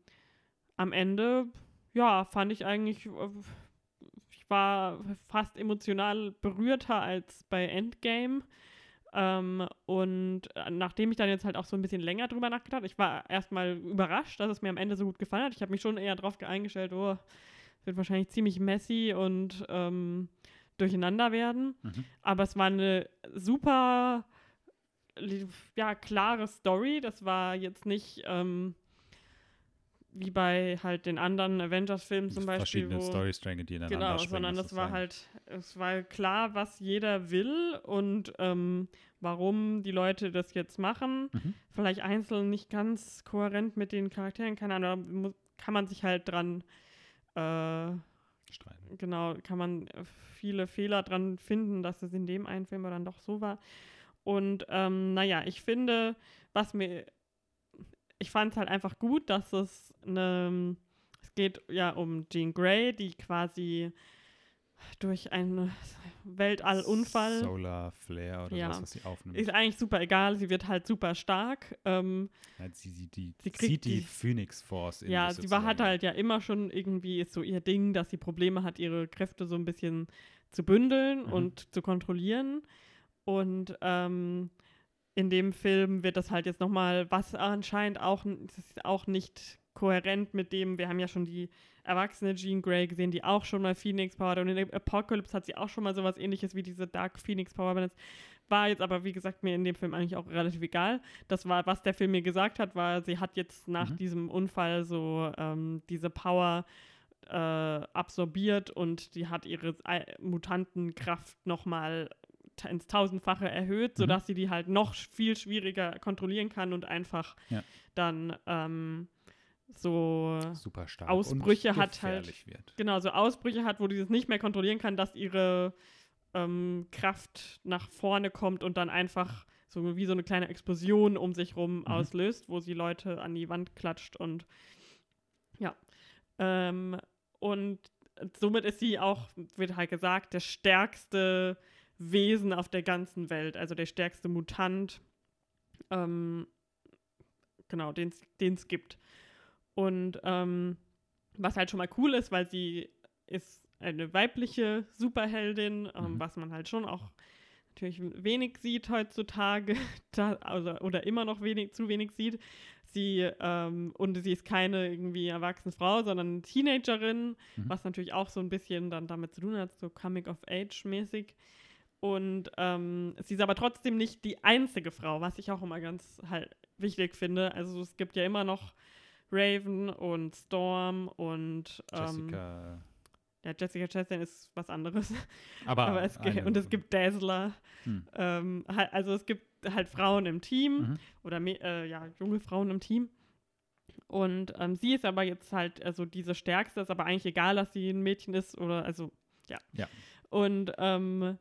am Ende, ja, fand ich eigentlich, äh, war fast emotional berührter als bei Endgame. Ähm, und äh, nachdem ich dann jetzt halt auch so ein bisschen länger drüber nachgedacht habe, ich war erstmal überrascht, dass es mir am Ende so gut gefallen hat. Ich habe mich schon eher darauf eingestellt, oh, es wird wahrscheinlich ziemlich messy und ähm, durcheinander werden. Mhm. Aber es war eine super, ja, klare Story. Das war jetzt nicht ähm, wie bei halt den anderen Avengers-Filmen zum Beispiel, Verschiedene Storystränge, die ineinander Genau, sondern das war sozusagen. halt, es war klar, was jeder will und ähm, warum die Leute das jetzt machen. Mhm. Vielleicht einzeln nicht ganz kohärent mit den Charakteren, keine Ahnung, da mu- kann man sich halt dran, äh, Streiten. genau, kann man viele Fehler dran finden, dass es in dem einen Film dann doch so war. Und ähm, naja, ich finde, was mir, ich fand es halt einfach gut, dass es eine, es geht ja um Jean Grey, die quasi durch einen Weltallunfall Solar Flare oder Ja. was, was sie aufnimmt. ist eigentlich super egal, sie wird halt super stark. Ähm, Ja, sie, sie, die, Sie kriegt zieht die, die- Phoenix Force in ja, sie war hat halt ja immer schon irgendwie ist so ihr Ding, dass sie Probleme hat, ihre Kräfte so ein bisschen zu bündeln Mhm. und zu kontrollieren. Und ähm, in dem Film wird das halt jetzt nochmal, was anscheinend auch, auch nicht kohärent mit dem, wir haben ja schon die erwachsene Jean Grey gesehen, die auch schon mal Phoenix Power hat. Und in Apocalypse hat sie auch schon mal sowas ähnliches wie diese Dark Phoenix Power benutzt. War jetzt aber, wie gesagt, mir in dem Film eigentlich auch relativ egal. Das war, was der Film mir gesagt hat, war, sie hat jetzt nach Mhm. diesem Unfall so ähm, diese Power äh, absorbiert und die hat ihre äh, Mutantenkraft nochmal ins Tausendfache erhöht, Mhm. sodass sie die halt noch viel schwieriger kontrollieren kann und einfach Ja. dann ähm, so super stark Ausbrüche hat halt- wird. genau so Ausbrüche hat, wo die das nicht mehr kontrollieren kann, dass ihre ähm, Kraft nach vorne kommt und dann einfach so wie so eine kleine Explosion um sich rum Mhm. auslöst, wo sie Leute an die Wand klatscht und ja. Ähm, und somit ist sie auch, wird halt gesagt, der stärkste Wesen auf der ganzen Welt, also der stärkste Mutant, ähm, genau, den es gibt. Und ähm, was halt schon mal cool ist, weil sie ist eine weibliche Superheldin, ähm, Mhm. was man halt schon auch natürlich wenig sieht heutzutage, da, also, oder immer noch wenig, zu wenig sieht. Sie, ähm, und sie ist keine irgendwie erwachsene Frau, sondern eine Teenagerin, Mhm. was natürlich auch so ein bisschen dann damit zu tun hat, so Coming of Age mäßig. Und ähm, sie ist aber trotzdem nicht die einzige Frau, was ich auch immer ganz halt wichtig finde. Also es gibt ja immer noch Raven und Storm und ähm, Jessica. ja, Jessica Chastain ist was anderes. Aber, Aber es gibt, und es gibt Dazzler. Hm. Ähm, halt, also es gibt halt Frauen im Team Mhm. oder äh, ja, junge Frauen im Team. Und ähm, sie ist aber jetzt halt also diese stärkste, ist aber eigentlich egal, dass sie ein Mädchen ist oder also ja. Ja. Und ähm,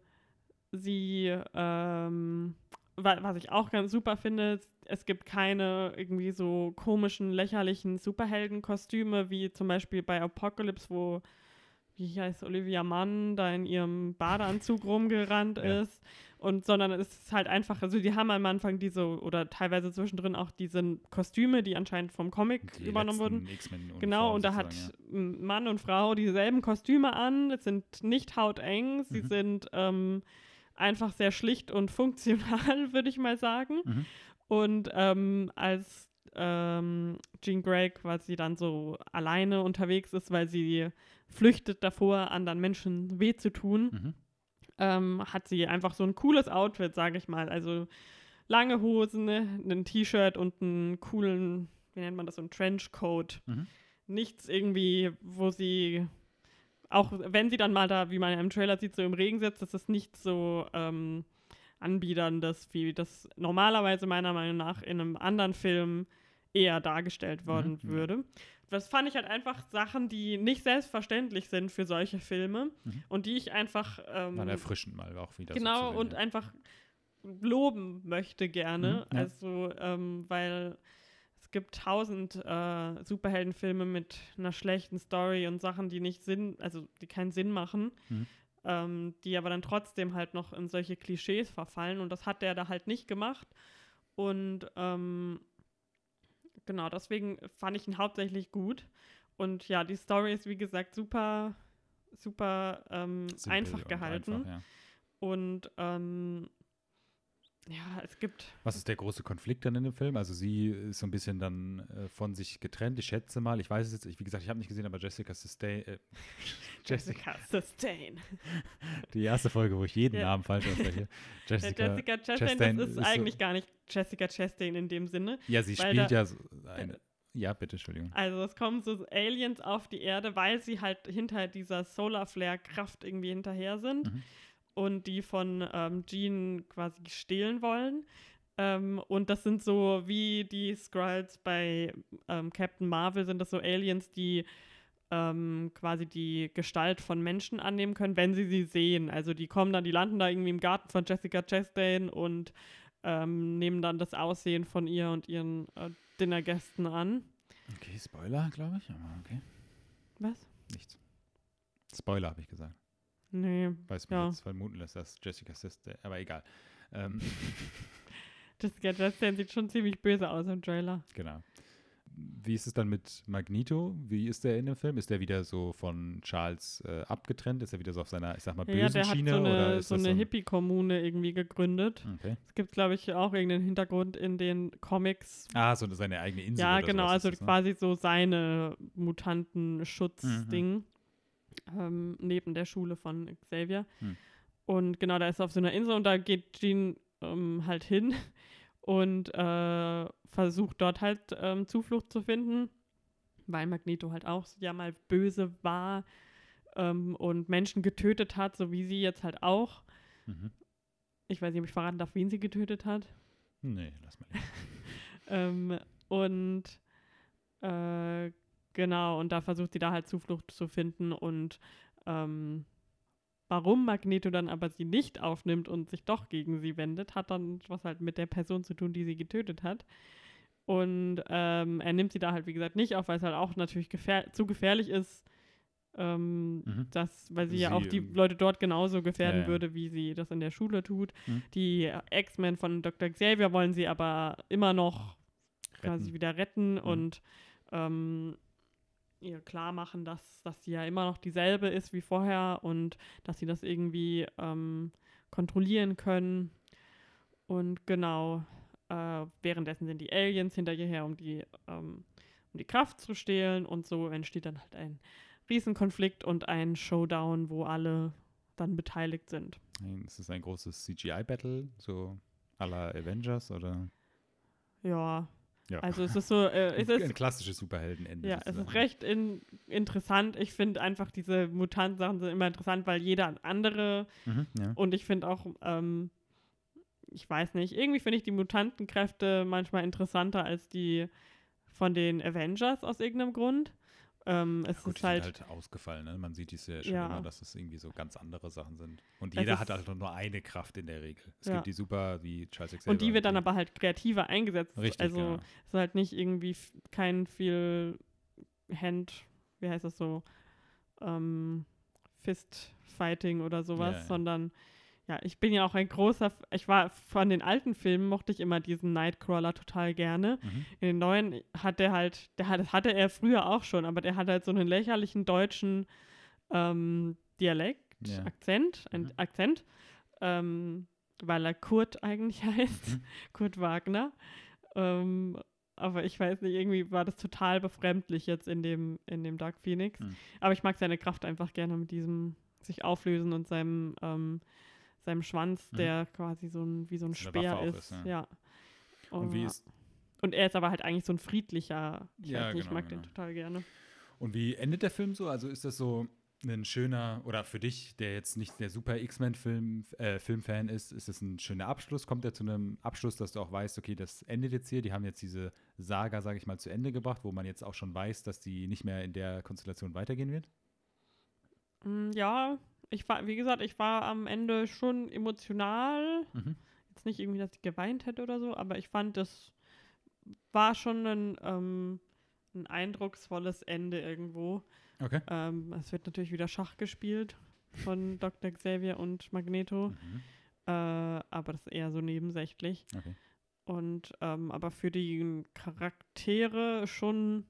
sie, ähm, wa was ich auch ganz super finde, es gibt keine irgendwie so komischen, lächerlichen Superheldenkostüme wie zum Beispiel bei Apocalypse, wo wie heißt Olivia Mann, da in ihrem Badeanzug rumgerannt Ja. ist. Und sondern es ist halt einfach, also die haben am Anfang diese, oder teilweise zwischendrin auch diese Kostüme, die anscheinend vom Comic Die übernommen wurden. Genau, und da hat m- Mann und Frau dieselben Kostüme an. Es sind nicht hauteng, sie Mhm. sind ähm, einfach sehr schlicht und funktional, würde ich mal sagen. Mhm. Und ähm, als ähm, Jean Grey quasi dann so alleine unterwegs ist, weil sie flüchtet davor, anderen Menschen weh zu tun. Mhm. ähm, hat sie einfach so ein cooles Outfit, sage ich mal. Also lange Hosen, ne, ein T-Shirt und einen coolen, wie nennt man das, so ein Trenchcoat. Mhm. Nichts irgendwie, wo sie, auch wenn sie dann mal da, wie man im Trailer sieht, so im Regen sitzt, das ist nicht so ähm, anbiederndes, wie das normalerweise meiner Meinung nach in einem anderen Film eher dargestellt worden Mhm, würde. Das fand ich halt einfach Sachen, die nicht selbstverständlich sind für solche Filme Mhm. und die ich einfach ähm, War erfrischend mal auch wieder. genau so und einfach loben möchte gerne. Mhm, ja. Also, ähm, weil es gibt tausend äh, Superheldenfilme mit einer schlechten Story und Sachen, die nicht Sinn, also die keinen Sinn machen, Mhm. ähm, die aber dann trotzdem halt noch in solche Klischees verfallen und das hat der da halt nicht gemacht. Und ähm, genau, deswegen fand ich ihn hauptsächlich gut. Und ja, die Story ist wie gesagt super, super ähm, einfach gehalten. einfach, ja. Und ähm, ja, es gibt. Was ist der große Konflikt dann in dem Film? Also sie ist so ein bisschen dann äh, von sich getrennt. Ich schätze mal, ich weiß es jetzt, ich, wie gesagt, ich habe nicht gesehen, aber Jessica Sustain, äh, Jessica, Sustain. die erste Folge, wo ich jeden Ja. Namen falsch ausspreche. Ja, Jessica, Jessica Chastain, Chastain das ist, ist so- eigentlich gar nicht Jessica Chastain in dem Sinne. ja, sie spielt da- ja so eine, ja, bitte, Entschuldigung. Also es kommen so Aliens auf die Erde, weil sie halt hinter dieser Solar Flare Kraft irgendwie hinterher sind Mhm. Und die von ähm, Jean quasi stehlen wollen. Ähm, und das sind so wie die Skrulls bei ähm, Captain Marvel sind das so Aliens, die ähm, quasi die Gestalt von Menschen annehmen können, wenn sie sie sehen. Also die kommen dann, die landen da irgendwie im Garten von Jessica Chastain und ähm, nehmen dann das Aussehen von ihr und ihren äh, Dinnergästen an. Okay, Spoiler, glaube ich, aber okay, Was? nichts. Spoiler, habe ich gesagt. Nee, Weil es mir Ja. jetzt vermuten lässt, dass Jessica Sister, aber egal. Ähm, Jessica Chastain sieht schon ziemlich böse aus im Trailer. genau. Wie ist es dann mit Magneto? Wie ist der in dem Film? Ist der wieder so von Charles äh, abgetrennt? Ist er wieder so auf seiner, ich sag mal, bösen Ja, der hat Schiene? so oder eine, ist so eine ein- Hippie-Kommune irgendwie gegründet. Okay. Es gibt, glaube ich, auch irgendeinen Hintergrund in den Comics. Ah, so seine eigene Insel. ja, oder genau, also das, ne? quasi so seine Mutantenschutz-Ding ähm, neben der Schule von Xavier. Hm. Und genau, da ist er auf so einer Insel und da geht Jean ähm, halt hin und äh, versucht dort halt ähm, Zuflucht zu finden, weil Magneto halt auch ja mal böse war ähm, und Menschen getötet hat, so wie sie jetzt halt auch. Mhm. Ich weiß nicht, ob ich verraten darf, wen sie getötet hat. Nee, lass mal. Ähm, und äh, genau, und da versucht sie da halt Zuflucht zu finden und ähm, warum Magneto dann aber sie nicht aufnimmt und sich doch gegen sie wendet, hat dann was halt mit der Person zu tun, die sie getötet hat. Und ähm, er nimmt sie da halt, wie gesagt, nicht auf, weil es halt auch natürlich gefähr zu gefährlich ist, ähm, Mhm. das, weil sie, ja auch Sie, die ähm, Leute dort genauso gefährden Ja, ja. würde, wie sie das in der Schule tut. Mhm. Die X-Men von Dr. Xavier wollen sie aber immer noch quasi Retten. wieder retten und ähm, ihr klar machen, dass, dass sie ja immer noch dieselbe ist wie vorher und dass sie das irgendwie ähm, kontrollieren können. Und genau, äh, währenddessen sind die Aliens hinter ihr her, um die, ähm, um die Kraft zu stehlen und so entsteht dann halt ein Riesenkonflikt und ein Showdown, wo alle dann beteiligt sind. Ist es ein großes CGI-Battle, so à la Avengers oder? Ja, Ja. also es ist so, äh, es ein ist klassisches Superheldenende. Ja, es ist sozusagen. recht in, interessant. Ich finde einfach, diese Mutanten-Sachen sind immer interessant, weil jeder ein andere Mhm, ja. und ich finde auch, ähm, ich weiß nicht, irgendwie finde ich die Mutantenkräfte manchmal interessanter als die von den Avengers aus irgendeinem Grund. Ähm, es Gut, ist halt, halt ausgefallen, ne? Man sieht es ja schon Ja. immer, dass es irgendwie so ganz andere Sachen sind. Und jeder hat halt nur eine Kraft in der Regel. Es Ja. gibt die super, wie Charles Xavier. und die wird dann aber halt kreativer eingesetzt. Richtig, also genau. es ist halt nicht irgendwie kein viel Hand, wie heißt das so, ähm, Fistfighting oder sowas, Ja, ja. sondern ja, ich bin ja auch ein großer, ich war von den alten Filmen mochte ich immer diesen Nightcrawler total gerne. Mhm. In den neuen hat der halt, der hat, das hatte er früher auch schon, aber der hat halt so einen lächerlichen deutschen ähm, Dialekt, Ja. Akzent, ein Mhm. Akzent, ähm, weil er Kurt eigentlich heißt, Mhm. Kurt Wagner. Ähm, aber ich weiß nicht, irgendwie war das total befremdlich jetzt in dem, in dem Dark Phoenix. Mhm. Aber ich mag seine Kraft einfach gerne mit diesem sich auflösen und seinem, ähm, seinem Schwanz, Mhm. der quasi so ein, wie so ein So Speer ist. ist, ja. ja. Und wie Oh, ist, und er ist aber halt eigentlich so ein friedlicher. Ich, Ja, weiß nicht, ich genau, mag genau. den total gerne. Und wie endet der Film so? Also ist das so ein schöner, oder für dich, der jetzt nicht der super X-Men-Film, äh, Filmfan ist, ist das ein schöner Abschluss? Kommt er zu einem Abschluss, dass du auch weißt, okay, das endet jetzt hier, die haben jetzt diese Saga, sage ich mal, zu Ende gebracht, wo man jetzt auch schon weiß, dass die nicht mehr in der Konstellation weitergehen wird? Mm, Ja, ich war, wie gesagt, ich war am Ende schon emotional. Mhm. Jetzt nicht irgendwie, dass ich geweint hätte oder so, aber ich fand, das war schon ein, ähm, ein eindrucksvolles Ende irgendwo. Okay. Ähm, es wird natürlich wieder Schach gespielt von Dr. Xavier und Magneto, Mhm. äh, aber das ist eher so nebensächlich. Okay. Und ähm, aber für die Charaktere schon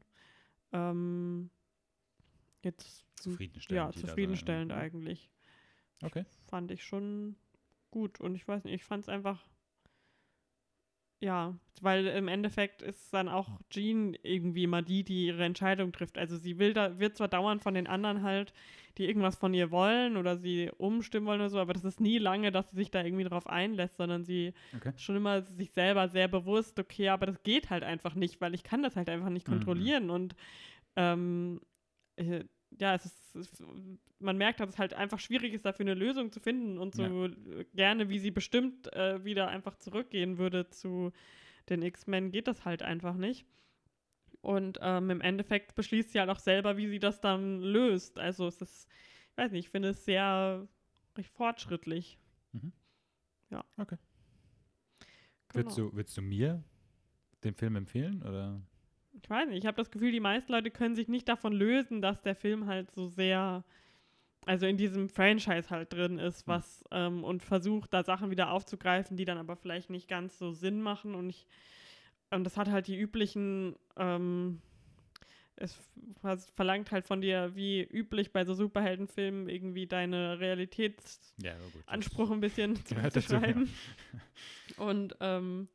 ähm, jetzt Zufriedenstellend. ja zufriedenstellend ja. eigentlich. Okay. Fand ich schon gut und ich weiß nicht, ich fand es einfach ja, weil im Endeffekt ist dann auch Jean irgendwie immer die, die ihre Entscheidung trifft. Also sie will da, wird zwar dauernd von den anderen halt, die irgendwas von ihr wollen oder sie umstimmen wollen oder so, aber das ist nie lange, dass sie sich da irgendwie drauf einlässt, sondern sie Okay. ist schon immer sich selber sehr bewusst, okay, aber das geht halt einfach nicht, weil ich kann das halt einfach nicht Mhm. kontrollieren und ähm, äh, ja, es ist, man merkt, dass es halt einfach schwierig ist, dafür eine Lösung zu finden und so äh, gerne, wie sie bestimmt äh, wieder einfach zurückgehen würde zu den X-Men, geht das halt einfach nicht. Und ähm, im Endeffekt beschließt sie halt auch selber, wie sie das dann löst. Also es ist, ich weiß nicht, ich finde es sehr recht fortschrittlich. Okay. Genau. Würdest, du, würdest du mir den Film empfehlen? Oder? Ich weiß nicht, ich habe das Gefühl, die meisten Leute können sich nicht davon lösen, dass der Film halt so sehr, also in diesem Franchise halt drin ist, Hm. was ähm, und versucht, da Sachen wieder aufzugreifen, die dann aber vielleicht nicht ganz so Sinn machen und ich, und das hat halt die üblichen, ähm, es verlangt halt von dir, wie üblich bei so Superheldenfilmen, irgendwie deine Realitätsanspruch Ja, ein bisschen zu gehört dazu, beschreiben. Und ähm,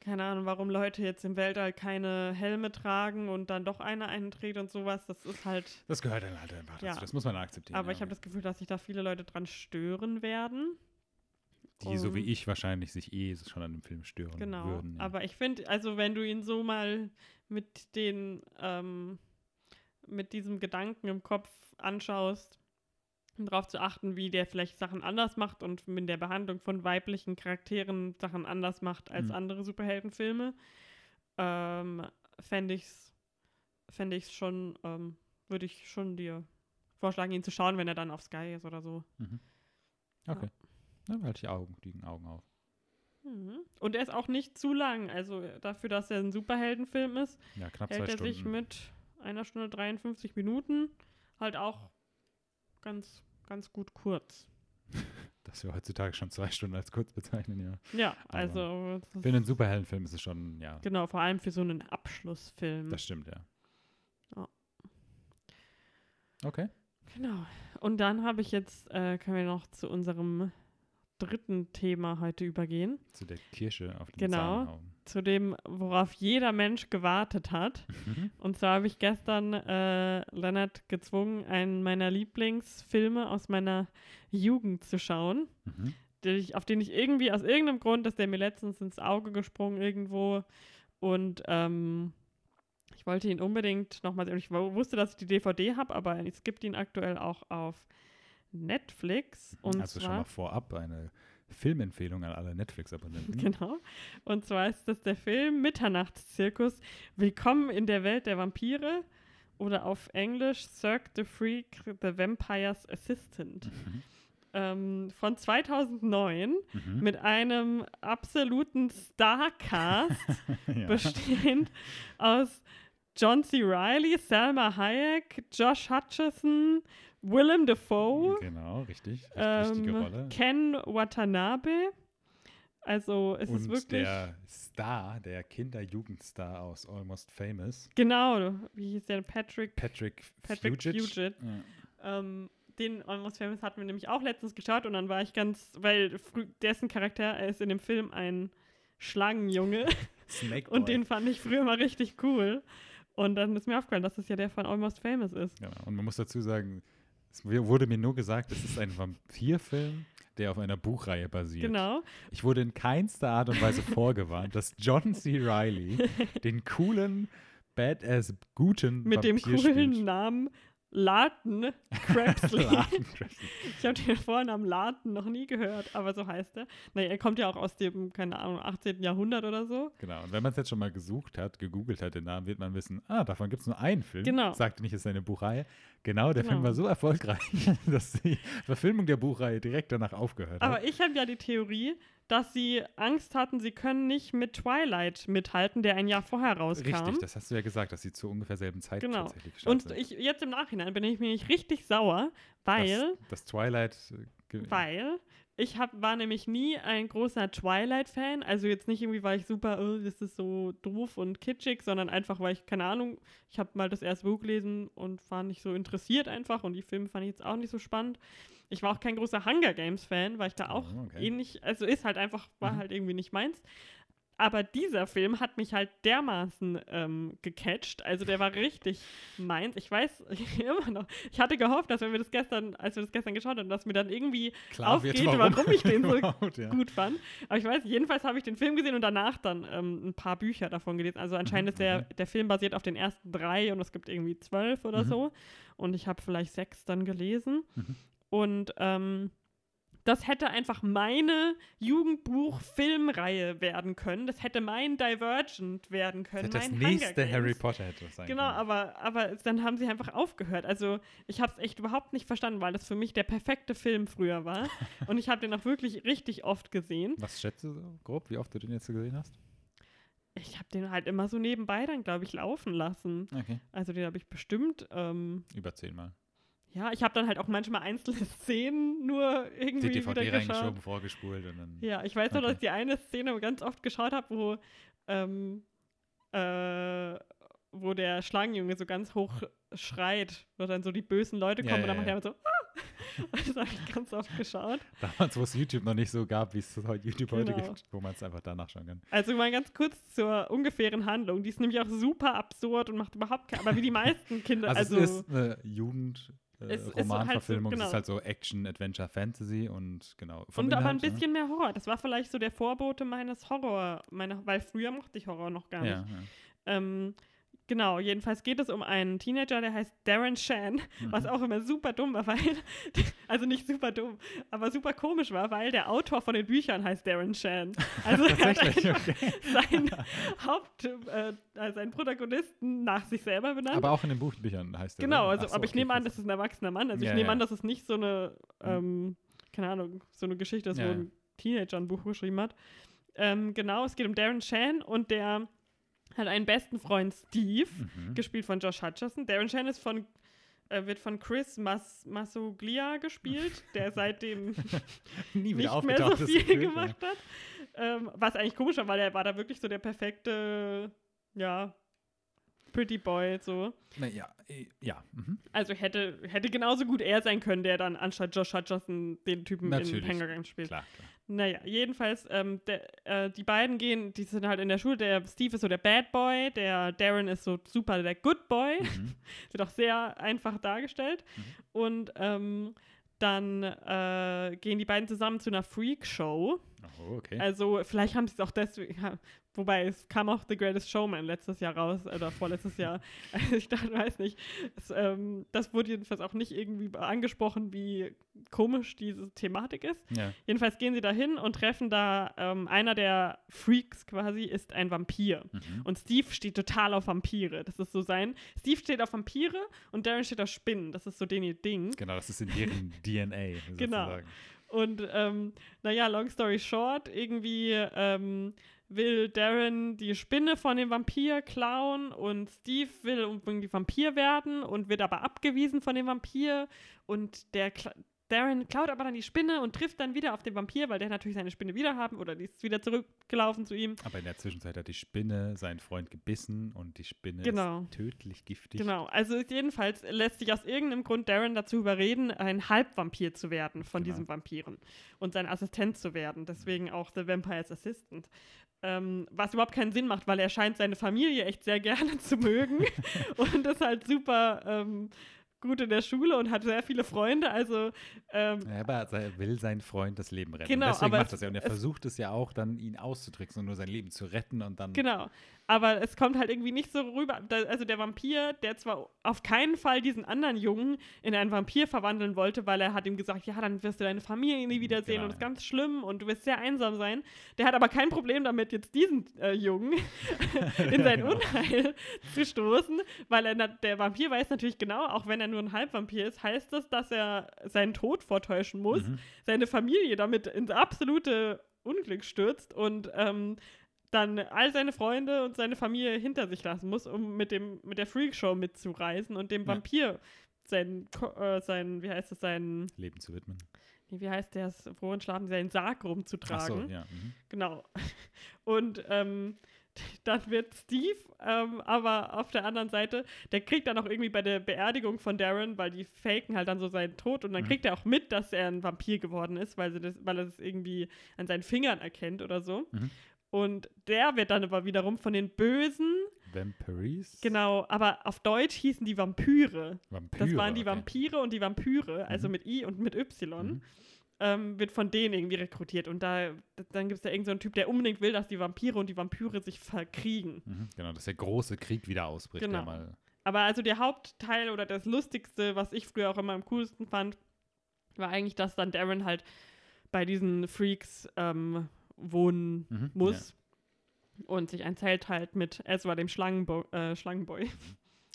keine Ahnung, warum Leute jetzt im Weltall keine Helme tragen und dann doch einer einen trägt und sowas. Das ist halt. Das gehört dann halt einfach dazu. Ja. Das muss man akzeptieren. Aber ich habe das Gefühl, dass sich da viele Leute dran stören werden. Die, so wie um- ich, wahrscheinlich sich eh schon an dem Film stören Genau. würden. Ja. Aber ich finde, also wenn du ihn so mal mit den, ähm, mit diesem Gedanken im Kopf anschaust, um darauf zu achten, wie der vielleicht Sachen anders macht und mit der Behandlung von weiblichen Charakteren Sachen anders macht als Mhm. andere Superheldenfilme, ähm, fände ich es fände ich's schon, ähm, würde ich schon dir vorschlagen, ihn zu schauen, wenn er dann auf Sky ist oder so. Mhm. Okay. Dann halte ich Augen, die Augen auf. Mhm. Und er ist auch nicht zu lang. Also dafür, dass er ein Superheldenfilm ist, Ja, knapp hält er Stunden. sich mit einer Stunde 53 Minuten halt auch ganz, ganz gut kurz. Dass wir heutzutage schon zwei Stunden als kurz bezeichnen, ja. Ja, also Für einen Superheldenfilm ist es schon, ja, genau, vor allem für so einen Abschlussfilm. das stimmt, ja. Ja. Okay. Genau. Und dann habe ich jetzt, äh, können wir noch zu unserem dritten Thema heute übergehen. Zu der Kirsche auf dem Genau. Sahnehaufen. Zu dem, worauf jeder Mensch gewartet hat. Mhm. Und zwar habe ich gestern äh, Lennart gezwungen, einen meiner Lieblingsfilme aus meiner Jugend zu schauen, Mhm. ich, auf den ich irgendwie, aus irgendeinem Grund, ist der mir letztens ins Auge gesprungen irgendwo. Und ähm, ich wollte ihn unbedingt nochmal sehen. Ich wu- wusste, dass ich die DVD habe, aber es gibt ihn aktuell auch auf Netflix. Und also schon mal vorab eine Filmempfehlung an alle Netflix-Abonnenten. Genau. Und zwar ist das der Film Mitternachtszirkus. Willkommen in der Welt der Vampire. Oder auf Englisch Cirque the Freak, The Vampire's Assistant. Mhm. Ähm, von 2009 Mhm. mit einem absoluten Starcast, ja. bestehend aus John C. Reilly, Salma Hayek, Josh Hutcherson, Willem Dafoe, Genau, richtig. richtig ähm, Wichtige Rolle. Ken Watanabe. Also es ist Und wirklich. der Star, der Kinder-Jugendstar aus Almost Famous, Genau, wie hieß der? Patrick, Patrick, Patrick Fugit. Fugit. Ja. Ähm, den Almost Famous hatten wir nämlich auch letztens geschaut und dann war ich ganz, weil dessen Charakter, er ist in dem Film ein Schlangenjunge und den fand ich früher mal richtig cool. Und dann ist mir aufgefallen, dass das ja der von Almost Famous ist. Genau. Und man muss dazu sagen, es wurde mir nur gesagt, es ist ein Vampirfilm, der auf einer Buchreihe basiert. Genau. Ich wurde in keinster Art und Weise vorgewarnt, dass John C. Riley den coolen, badass, guten Mit dem Vampir coolen spielt. Namen Crapsley. Laden Crapsley. ich habe den Vornamen Larton noch nie gehört, aber so heißt er. Naja, er kommt ja auch aus dem, keine Ahnung, 18. Jahrhundert oder so. Genau. Und wenn man es jetzt schon mal gesucht hat, gegoogelt hat, den Namen, wird man wissen, ah, davon gibt es nur einen Film. Genau. Sagte nicht, es ist eine Buchreihe. Genau, der Film Genau. war so erfolgreich, dass die Verfilmung der Buchreihe direkt danach aufgehört hat. Aber ich habe ja die Theorie, dass sie Angst hatten, sie können nicht mit Twilight mithalten, der ein Jahr vorher rauskam. Richtig, das hast du ja gesagt, dass sie zur ungefähr selben Zeit Genau. tatsächlich gestartet Und ich, jetzt im Nachhinein bin ich mir nicht richtig sauer, weil, das, das Twilight äh, weil ich hab, war nämlich nie ein großer Twilight-Fan. Also jetzt nicht irgendwie, weil ich super, oh, das ist so doof und kitschig, sondern einfach, weil ich, keine Ahnung, ich habe mal das erste Buch gelesen und war nicht so interessiert einfach und die Filme fand ich jetzt auch nicht so spannend. Ich war auch kein großer Hunger Games-Fan, weil ich da auch Oh, okay. ähnlich, also ist halt einfach, war Mhm. halt irgendwie nicht meins. Aber dieser Film hat mich halt dermaßen ähm, gecatcht. Also der war richtig meins. Ich weiß immer noch. Ich hatte gehofft, dass wenn wir das gestern, als wir das gestern geschaut haben, dass mir dann irgendwie klar aufgeht, warum ich den so ja. gut fand. Aber ich weiß, jedenfalls habe ich den Film gesehen und danach dann ähm, ein paar Bücher davon gelesen. Also anscheinend ist der, mhm. der Film basiert auf den ersten drei und es gibt irgendwie zwölf oder Mhm. so. Und ich habe vielleicht sechs dann gelesen. Mhm. Und ähm, das hätte einfach meine Jugendbuch-Filmreihe werden können. Das hätte mein Divergent werden können. Das, das mein Hunger nächste. Harry Potter hätte das sein Genau, können. aber, aber dann haben sie einfach aufgehört. Also ich habe es echt überhaupt nicht verstanden, weil das für mich der perfekte Film früher war. und ich habe den auch wirklich richtig oft gesehen. Was schätzt du so grob, wie oft du den jetzt gesehen hast? Ich habe den halt immer so nebenbei dann, glaube ich, laufen lassen. Okay. Also den habe ich bestimmt, ähm, Über zehnmal. Ja, ich habe dann halt auch manchmal einzelne Szenen nur Die irgendwie wieder DVD geschaut. reingeschoben, vorgespult und dann. Ja, ich weiß nur, dass Okay. ich die eine Szene ganz oft geschaut habe, wo, ähm, äh, wo der Schlangenjunge so ganz hoch schreit, wo dann so die bösen Leute Ja, kommen ja, und dann ja. macht er immer so, ah! Das habe ich ganz oft geschaut. Damals, wo es YouTube noch nicht so gab, wie es heute YouTube heute Genau. gibt, wo man es einfach danach schauen kann. Also mal ganz kurz zur ungefähren Handlung. Die ist nämlich auch super absurd und macht überhaupt keine, aber wie die meisten Kinder, Also, also, es ist eine Jugend. Es Äh, ist so halt so- Romanverfilmung, es genau. ist halt so Action, Adventure, Fantasy und genau. und aber ein Inhalt, ja. bisschen mehr Horror. Das war vielleicht so der Vorbote meines Horror, meiner, weil früher mochte ich Horror noch gar nicht. Ja, ja. Ähm, genau, jedenfalls geht es um einen Teenager, der heißt Darren Shan, was Mhm. auch immer super dumm war, weil, also nicht super dumm, aber super komisch war, weil der Autor von den Büchern heißt Darren Shan. Also er hat einfach okay. seinen Haupt, äh, also seinen Protagonisten nach sich selber benannt. Aber auch in den Buchbüchern heißt der. genau, also, so, aber ich okay, nehme an, das ist ein erwachsener Mann. Also Ja, ich nehme ja. an, dass es nicht so eine, ähm, keine Ahnung, so eine Geschichte ist, Ja, wo ein Teenager ein Buch geschrieben hat. Ähm, genau, es geht um Darren Shan und der hat einen besten Freund Steve, Mhm. gespielt von Josh Hutcherson. Darren Shan ist von, äh, wird von Chris Mas Massoglia gespielt, der seitdem nicht mehr so viel ja. gemacht hat. Ähm, was eigentlich komisch war, weil er war da wirklich so der perfekte, ja, Pretty Boy, so. Naja, eh, ja. Mhm. Also hätte, hätte genauso gut er sein können, der dann anstatt Josh Hutcherson den Typen Natürlich. in Hunger Games spielt. Klar, klar. Naja, jedenfalls, ähm, der, äh, die beiden gehen, die sind halt in der Schule. Der Steve ist so der Bad Boy, der Darren ist so super der Good Boy. Mhm. Wird auch sehr einfach dargestellt. Mhm. Und ähm, dann äh, gehen die beiden zusammen zu einer Freak-Show. Oh, okay. Also, vielleicht haben sie es auch deswegen. Ja, wobei, es kam auch The Greatest Showman letztes Jahr raus, oder vorletztes Jahr. Also, ich dachte, weiß nicht. Es, ähm, das wurde jedenfalls auch nicht irgendwie angesprochen, wie komisch diese Thematik ist. ja. Jedenfalls gehen sie da hin und treffen da, ähm, einer der Freaks quasi ist ein Vampir. Mhm. Und Steve steht total auf Vampire. Das ist so sein. Steve steht auf Vampire und Darren steht auf Spinnen. Das ist so den ihr Ding. Genau, das ist in deren DNA. Genau. Und ähm, naja, long story short, irgendwie ähm, will Darren die Spinne von dem Vampir klauen und Steve will irgendwie Vampir werden und wird aber abgewiesen von dem Vampir. Und der Darren klaut aber dann die Spinne und trifft dann wieder auf den Vampir, weil der natürlich seine Spinne wieder haben oder die ist wieder zurückgelaufen zu ihm. Aber in der Zwischenzeit hat die Spinne seinen Freund gebissen und die Spinne Genau. ist tödlich giftig. Genau, also jedenfalls lässt sich aus irgendeinem Grund Darren dazu überreden, ein Halbvampir zu werden von Genau. diesem Vampiren und sein Assistent zu werden. Deswegen auch The Vampire's Assistant. Ähm, was überhaupt keinen Sinn macht, weil er scheint seine Familie echt sehr gerne zu mögen und ist halt super ähm, gut in der Schule und hat sehr viele Freunde. Also ähm, Ja, aber er will seinen Freund das Leben retten. Genau, Deswegen aber macht es- das ja. Und er versucht es ja auch dann, ihn auszutricksen und nur sein Leben zu retten und dann. Genau. Aber es kommt halt irgendwie nicht so rüber. Also der Vampir, der zwar auf keinen Fall diesen anderen Jungen in einen Vampir verwandeln wollte, weil er hat ihm gesagt, ja, dann wirst du deine Familie nie wiedersehen Genau, und es ist ganz schlimm und du wirst sehr einsam sein. Der hat aber kein Problem damit, jetzt diesen äh, Jungen in sein Genau. Unheil zu stoßen, weil er, der Vampir weiß natürlich genau, auch wenn er nur ein Halbvampir ist, heißt das, dass er seinen Tod vortäuschen muss, Mhm. seine Familie damit ins absolute Unglück stürzt und ähm, dann all seine Freunde und seine Familie hinter sich lassen muss, um mit dem mit der Freakshow mitzureisen und dem Ja. Vampir sein, äh, sein wie heißt es, sein, Leben zu widmen. nee, wie heißt der, froh und schlafen, seinen Sarg Ach so, rumzutragen. ja. Mhm. Genau. Und ähm, dann wird Steve, ähm, aber auf der anderen Seite, der kriegt dann auch irgendwie bei der Beerdigung von Darren, weil die faken halt dann so seinen Tod und dann Mhm. kriegt er auch mit, dass er ein Vampir geworden ist, weil, sie das, weil er das irgendwie an seinen Fingern erkennt oder so. Mhm. Und der wird dann aber wiederum von den Bösen, Vampires? genau, aber auf Deutsch hießen die Vampyre. Vampire. Das waren die okay. Vampire und die Vampyre, also Mhm. mit I und mit Y Mhm. ähm, wird von denen irgendwie rekrutiert. Und da, dann gibt es da irgendeinen so einen Typ, der unbedingt will, dass die Vampire und die Vampyre sich verkriegen. Mhm. Genau, dass der große Krieg wieder ausbricht. Genau. Aber also der Hauptteil oder das Lustigste, was ich früher auch immer am coolsten fand, war eigentlich, dass dann Darren halt bei diesen Freaks ähm, wohnen Mhm, muss und sich ein Zelt teilt mit Ezra, dem Schlangenbo äh, Schlangenboy.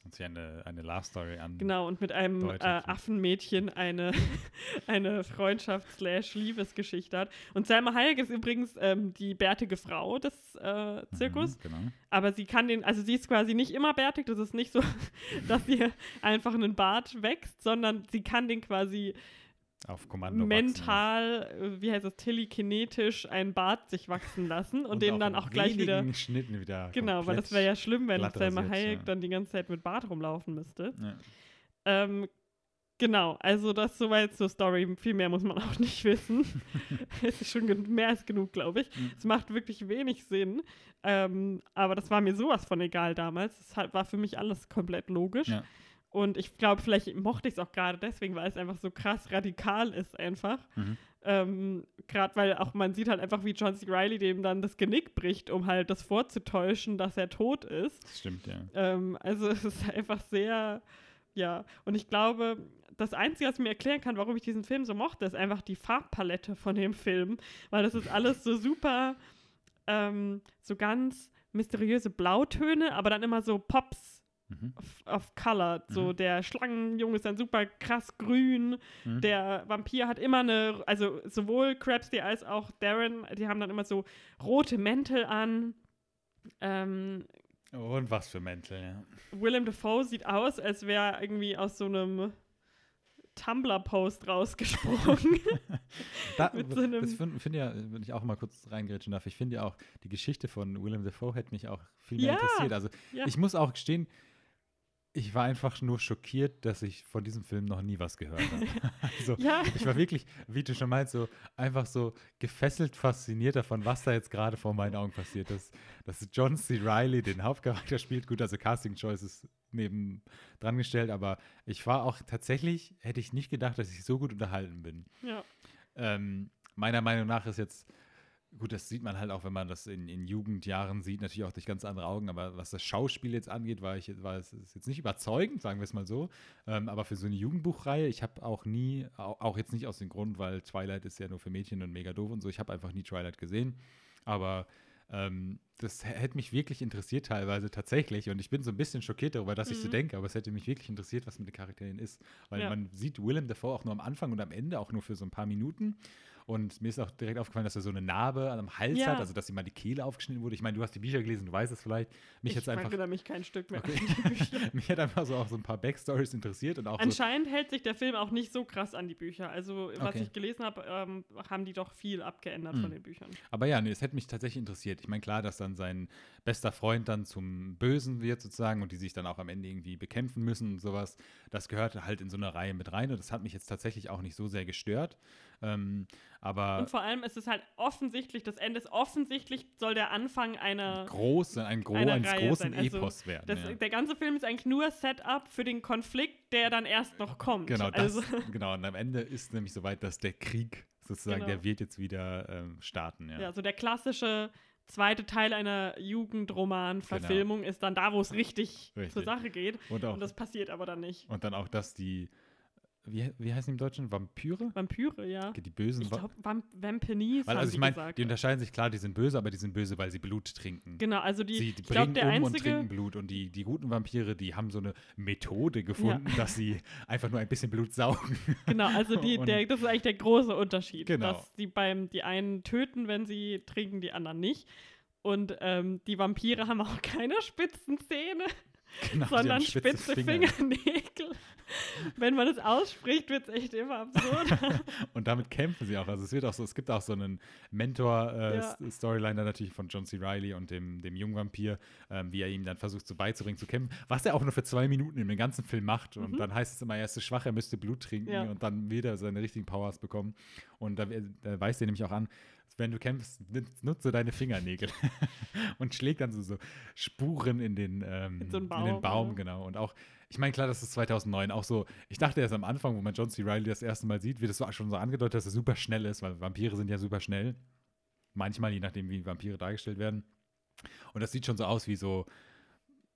Und sich eine, eine Love Story an. Genau, und mit einem äh. Affenmädchen eine, eine Freundschaft-Liebesgeschichte hat. Und Selma Hayek ist übrigens ähm, die bärtige Frau des äh, Zirkus. Mhm, genau. Aber sie kann den, also sie ist quasi nicht immer bärtig, das ist nicht so, dass ihr einfach einen Bart wächst, sondern sie kann den quasi Auf Kommando. mental, äh, wie heißt das, telekinetisch einen Bart sich wachsen lassen und, den dann auch gleich wieder. wenigen Schnitten wieder. Genau, weil das wäre ja schlimm, wenn Selma Hayek ja. dann die ganze Zeit mit Bart rumlaufen müsste. Ja. Ähm, genau, also das soweit zur Story. Viel mehr muss man auch nicht wissen. es ist schon mehr als genug, glaube ich. Mhm. Es macht wirklich wenig Sinn. Ähm, aber das war mir sowas von egal damals. Es war für mich alles komplett logisch. Ja. Und ich glaube, vielleicht mochte ich es auch gerade deswegen, weil es einfach so krass radikal ist einfach. Mhm. Ähm, gerade weil auch man sieht halt einfach, wie John C. Reilly dem dann das Genick bricht, um halt das vorzutäuschen, dass er tot ist. Das stimmt, ja. Ähm, also es ist einfach sehr, ja. Und ich glaube, das Einzige, was mir erklären kann, warum ich diesen Film so mochte, ist einfach die Farbpalette von dem Film. Weil das ist alles so super, ähm, so ganz mysteriöse Blautöne, aber dann immer so Pops Mhm. of, of Color. So Mhm. der Schlangenjunge ist dann super krass grün. Mhm. Der Vampir hat immer eine, also sowohl Crabsty als auch Darren, die haben dann immer so rote Mäntel an. Ähm, Und was für Mäntel, ja. Willem Dafoe sieht aus, als wäre er irgendwie aus so einem Tumblr-Post rausgesprungen. Da, so das finde find ja, wenn ich auch mal kurz reingrätschen darf, ich finde ja auch, die Geschichte von Willem Dafoe hätte mich auch viel mehr Ja, interessiert. Also ja. ich muss auch gestehen, ich war einfach nur schockiert, dass ich von diesem Film noch nie was gehört habe. also ja, ich war wirklich, wie du schon meinst, so einfach so gefesselt, fasziniert davon, was da jetzt gerade vor meinen Augen passiert. Dass, dass John C. Reilly den Hauptcharakter spielt. Gut, also Casting Choice ist neben dran gestellt, aber ich war auch tatsächlich, hätte ich nicht gedacht, dass ich so gut unterhalten bin. ja. Ähm, meiner Meinung nach ist jetzt, gut, das sieht man halt auch, wenn man das in, in Jugendjahren sieht, natürlich auch durch ganz andere Augen, aber was das Schauspiel jetzt angeht, war ich war es jetzt nicht überzeugend, sagen wir es mal so. Ähm, aber für so eine Jugendbuchreihe, ich habe auch nie, auch, auch jetzt nicht aus dem Grund, weil Twilight ist ja nur für Mädchen und mega doof und so, ich habe einfach nie Twilight gesehen. Aber ähm, das hätte mich wirklich interessiert teilweise tatsächlich und ich bin so ein bisschen schockiert darüber, dass ich so Mhm. denke, aber es hätte mich wirklich interessiert, was mit den Charakteren ist, weil Ja. man sieht Willem Dafoe auch nur am Anfang und am Ende auch nur für so ein paar Minuten Und mir ist auch direkt aufgefallen, dass er so eine Narbe am Hals Ja. hat, also dass ihm mal die Kehle aufgeschnitten wurde. Ich meine, du hast die Bücher gelesen, du weißt es vielleicht. Mich ich einfach. erinnere mich kein Stück mehr Okay. an die Bücher. mich hat einfach so auch so ein paar Backstories interessiert und auch so, Anscheinend hält sich der Film auch nicht so krass an die Bücher. Also, was Okay. ich gelesen habe, ähm, haben die doch viel abgeändert Hm. von den Büchern. Aber ja, nee, es hätte mich tatsächlich interessiert. Ich meine, klar, dass dann sein bester Freund dann zum Bösen wird sozusagen und die sich dann auch am Ende irgendwie bekämpfen müssen und sowas. Das gehört halt in so eine Reihe mit rein und das hat mich jetzt tatsächlich auch nicht so sehr gestört. Ähm, aber Und vor allem ist es halt offensichtlich, das Ende ist offensichtlich, soll der Anfang einer. groß, ein gro einer eines Reihe großen. Also, Epos werden. Das, ja. Der ganze Film ist eigentlich nur Setup für den Konflikt, der dann erst noch kommt. Genau, das, also, genau. Und am Ende ist nämlich soweit, dass der Krieg sozusagen, Genau. der wird jetzt wieder ähm, starten. Ja. ja, so der klassische zweite Teil einer Jugendroman-Verfilmung ist dann da, wo es richtig, Genau. Richtig. zur Sache geht. Und, auch, Und das passiert aber dann nicht. und dann auch, dass die, wie, wie heißen die im Deutschen? Vampyre? Vampyre, ja. Die bösen Ich glaube, Vamp Vampirnies Weil, haben also ich meine, die unterscheiden sich klar, die sind böse, aber die sind böse, weil sie Blut trinken. Genau, also die, sie ich glaube, der um und einzige, trinken Blut und die, die guten Vampire, die haben so eine Methode gefunden, dass sie einfach nur ein bisschen Blut saugen. genau, also die, Und- der, das ist eigentlich der große Unterschied, Genau. dass die beim die einen töten, wenn sie trinken, die anderen nicht. Und ähm, die Vampire haben auch keine spitzen Zähne, Genau, sondern haben spitze Fingernägel. Wenn man es ausspricht, wird es echt immer absurd. Und damit kämpfen sie auch. Also es wird auch so, es gibt auch so einen Mentor-Storyline da natürlich von John C. Reilly und dem, dem jungen Vampir, ähm, wie er ihm dann versucht, so beizubringen zu kämpfen, was er auch nur für zwei Minuten in dem ganzen Film macht. Und Mhm. dann heißt es immer, er ist so schwach, er müsste Blut trinken Ja. und dann wird er seine richtigen Powers bekommen. Und da, da weist er nämlich auch an, wenn du kämpfst, nut- nutze deine Fingernägel und schlägt dann so, so Spuren in den, ähm, In so in den Baum, genau. Und auch, ich meine, klar, das ist 2009 auch so, ich dachte erst am Anfang, wo man John C. Reilly das erste Mal sieht, wird es schon so angedeutet, dass er super schnell ist, weil Vampire sind ja super schnell. Manchmal, je nachdem, wie Vampire dargestellt werden. Und das sieht schon so aus wie so,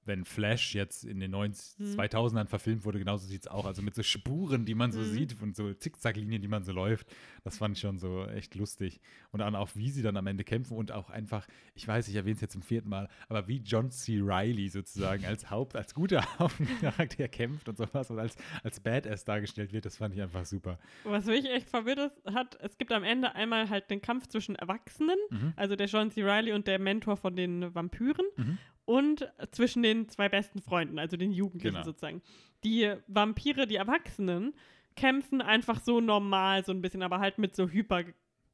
wenn Flash jetzt in den 90, Mhm. 2000ern verfilmt wurde, genauso sieht es auch. Also mit so Spuren, die man so Mhm. sieht und so Zickzacklinien, die man so läuft. Das fand ich schon so echt lustig. Und dann auch, wie sie dann am Ende kämpfen und auch einfach, ich weiß, ich erwähne es jetzt zum vierten Mal, aber wie John C. Reilly sozusagen als Haupt, als guter Hauptcharakter kämpft und sowas und als, als Badass dargestellt wird, das fand ich einfach super. Was mich echt verwirrt hat, es gibt am Ende einmal halt den Kampf zwischen Erwachsenen, Mhm. also der John C. Reilly und der Mentor von den Vampyren, Mhm. Und zwischen den zwei besten Freunden, also den Jugendlichen Genau. sozusagen. Die Vampire, die Erwachsenen, kämpfen einfach so normal so ein bisschen, aber halt mit so hyper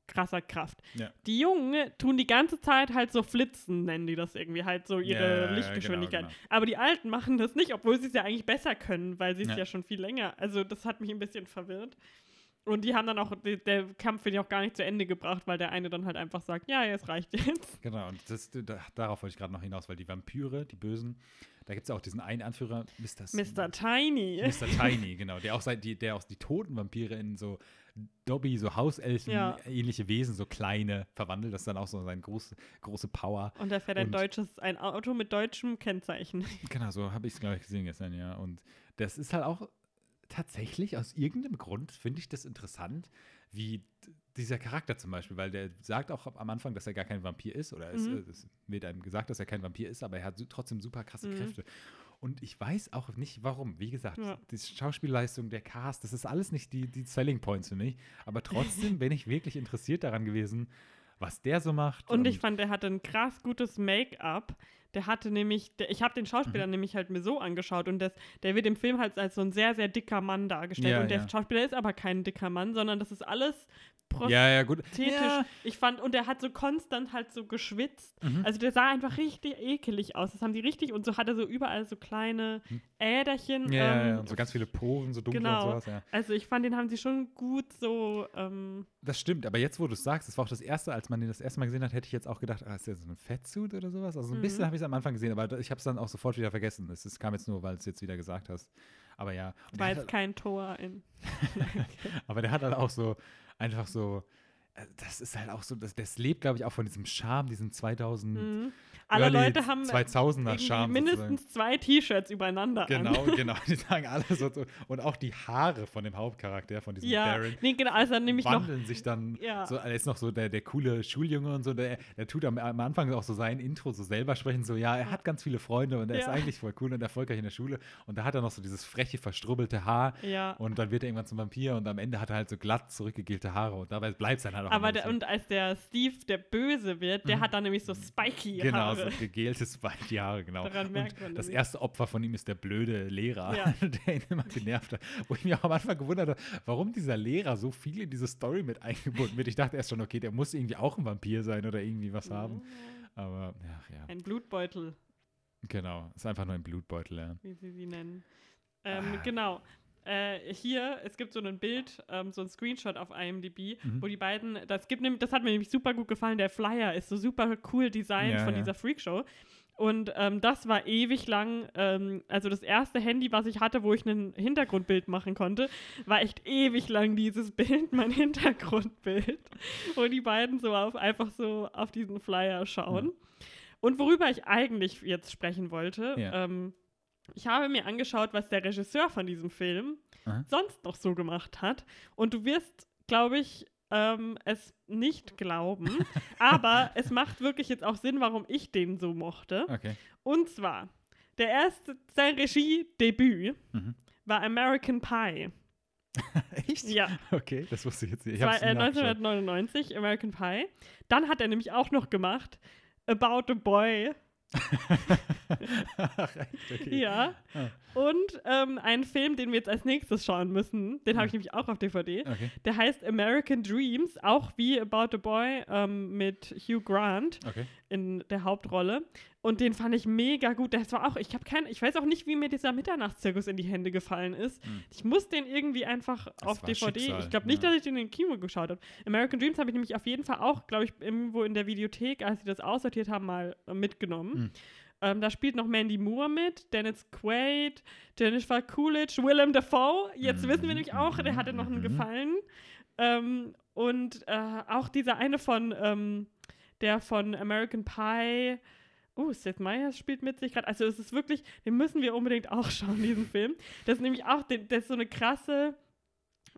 krasser Kraft. Ja. Die Jungen tun die ganze Zeit halt so flitzen, nennen die das irgendwie, halt so ihre Ja, ja, Lichtgeschwindigkeit. genau, genau. Aber die Alten machen das nicht, obwohl sie es ja eigentlich besser können, weil sie es Ja. ja. schon viel länger. Also das hat mich ein bisschen verwirrt. Und die haben dann auch, der Kampf wird ja auch gar nicht zu Ende gebracht, weil der eine dann halt einfach sagt, ja, es reicht jetzt. Genau, und das, da, darauf wollte ich gerade noch hinaus, weil die Vampire, die Bösen, da gibt es ja auch diesen einen Anführer, Mr. Mr. Tiny. Mr. Tiny, genau, der auch, seit, die, der auch die toten Vampire in so Dobby, so Hauselfen, Ja. ähnliche Wesen, so kleine verwandelt. Das ist dann auch so seine große, große Power. Und er fährt ein Und- deutsches, ein Auto mit deutschem Kennzeichen. Genau, so habe ich es, glaube ich, gesehen gestern, ja. Und das ist halt auch tatsächlich aus irgendeinem Grund, finde ich das interessant, wie dieser Charakter zum Beispiel, weil der sagt auch am Anfang, dass er gar kein Vampir ist, oder es, Mhm. wird einem gesagt, dass er kein Vampir ist, aber er hat trotzdem super krasse Mhm. Kräfte. Und ich weiß auch nicht, warum. Wie gesagt, Ja. die Schauspielleistung, der Cast, das ist alles nicht die, die Selling Points für mich. Aber trotzdem bin ich wirklich interessiert daran gewesen, was der so macht. Und ich fand, der hatte ein krass gutes Make-up. Der hatte nämlich, der, ich habe den Mhm. Schauspieler nämlich halt mir so angeschaut und das, der wird im Film halt als so ein sehr, sehr dicker Mann dargestellt. Ja, und der ja. Schauspieler ist aber kein dicker Mann, sondern das ist alles ja, ja, gut. Ja. Ich fand, und der hat so konstant halt so geschwitzt. Mhm. Also der sah einfach richtig ekelig aus. Das haben die richtig, und so hat er so überall so kleine Äderchen. Ja, ja, ähm, ja, und so ganz viele Poren, so dunkel genau. und sowas, ja. Also ich fand, den haben sie schon gut so, ähm, Das stimmt, aber jetzt, wo du es sagst, das war auch das erste, als man den das erste Mal gesehen hat, hätte ich jetzt auch gedacht, ah, ist der so ein Fettsuit oder sowas? Also so ein Mhm. bisschen habe ich es am Anfang gesehen, aber ich habe es dann auch sofort wieder vergessen. Es es kam jetzt nur, weil du es jetzt wieder gesagt hast. Aber ja. War jetzt kein Tor in. Aber der hat halt auch so, einfach so, äh, das ist halt auch so, das, das lebt, glaube ich, auch von diesem Charme, diesen 2000 Mhm. Alle Early Leute haben 2000er irgendwie Charme. mindestens zwei T-Shirts übereinander sozusagen. an. Genau, genau. Die sagen alle so, so. Und auch die Haare von dem Hauptcharakter, von diesem Ja, Darren. nee, genau, also dann nämlich noch, wandeln sich dann Ja. so, er ist noch so der, der coole Schuljunge und so, der, der tut am, am Anfang auch so sein Intro so selber sprechen, so ja, er hat ganz viele Freunde und er ist Ja. eigentlich voll cool und erfolgreich in der Schule und da hat er noch so dieses freche, verstrubbelte Haar ja, und dann wird er irgendwann zum Vampir und am Ende hat er halt so glatt zurückgegelte Haare und dabei bleibt es dann halt auch Aber der, so- und als der Steve der Böse wird, der Mhm. hat dann nämlich so spiky Genau, Haare. So gegelte Spike Jahre, genau. Daran merkt und man das nämlich. erste Opfer von ihm ist der blöde Lehrer, Ja. der ihn immer genervt hat. Wo ich mich auch am Anfang gewundert habe, warum dieser Lehrer so viel in diese Story mit eingebunden wird. Ich dachte erst schon, okay, der muss irgendwie auch ein Vampir sein oder irgendwie was haben. Aber ja, ja, Ein Blutbeutel, genau. Ist einfach nur ein Blutbeutel, ja. wie sie sie nennen. Ähm, Ah. Genau. Äh, hier, es gibt so ein Bild, ähm, so ein Screenshot auf IMDb, Mhm. wo die beiden, das gibt das hat mir nämlich super gut gefallen, der Flyer ist so super cool designt Ja, von ja. dieser Freakshow. Und ähm, das war ewig lang, ähm, also das erste Handy, was ich hatte, wo ich ein Hintergrundbild machen konnte, war echt ewig lang dieses Bild, mein Hintergrundbild, wo die beiden so auf, einfach so auf diesen Flyer schauen. Mhm. Und worüber ich eigentlich jetzt sprechen wollte, Ja. ähm, ich habe mir angeschaut, was der Regisseur von diesem Film Aha. sonst noch so gemacht hat. Und du wirst, glaube ich, ähm, es nicht glauben. aber es macht wirklich jetzt auch Sinn, warum ich den so mochte. Okay. Und zwar, der erste, sein Regiedebüt Mhm. war American Pie. Echt? Ja, Okay, das wusste ich jetzt nicht. Ich hab's äh, nie nachgeschaut. 1999, American Pie. Dann hat er nämlich auch noch gemacht About a Boy. Okay. Ja. Ah. Und ähm, einen Film, den wir jetzt als nächstes schauen müssen, den habe ich nämlich auch auf DVD. Okay. Der heißt American Dreams, auch wie About a Boy ähm, mit Hugh Grant Okay. in der Hauptrolle. Und den fand ich mega gut. Das war auch, ich habe kein, ich weiß auch nicht, wie mir dieser Mitternachtszirkus in die Hände gefallen ist. Hm. Ich muss den irgendwie einfach auf war DVD. Schicksal, ich glaube nicht, ja. dass ich den in den Kino geschaut habe. American Dreams habe ich nämlich auf jeden Fall auch, glaube ich, irgendwo in der Videothek, als sie das aussortiert haben, mal äh, mitgenommen. Hm. Ähm, da spielt noch Mandy Moore mit, Dennis Quaid, Jennifer Coolidge, Willem Dafoe. Jetzt Mhm, wissen wir nämlich auch, der hatte noch einen mhm. Gefallen. Ähm, und äh, auch dieser eine von, ähm, der von American Pie. Oh, Seth Meyers spielt mit sich gerade. Also es ist wirklich, den müssen wir unbedingt auch schauen, diesen Film. Das ist nämlich auch, das ist so eine krasse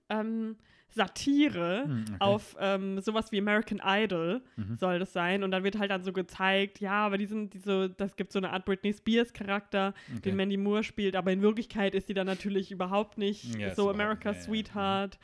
ähm, Satire Hm, okay. auf ähm, sowas wie American Idol Mhm. soll das sein. Und dann wird halt dann so gezeigt, ja, aber die sind, die so, das gibt so eine Art Britney Spears Charakter, Okay. den Mandy Moore spielt, aber in Wirklichkeit ist sie dann natürlich überhaupt nicht Ja, so America's ja, ja. Sweetheart.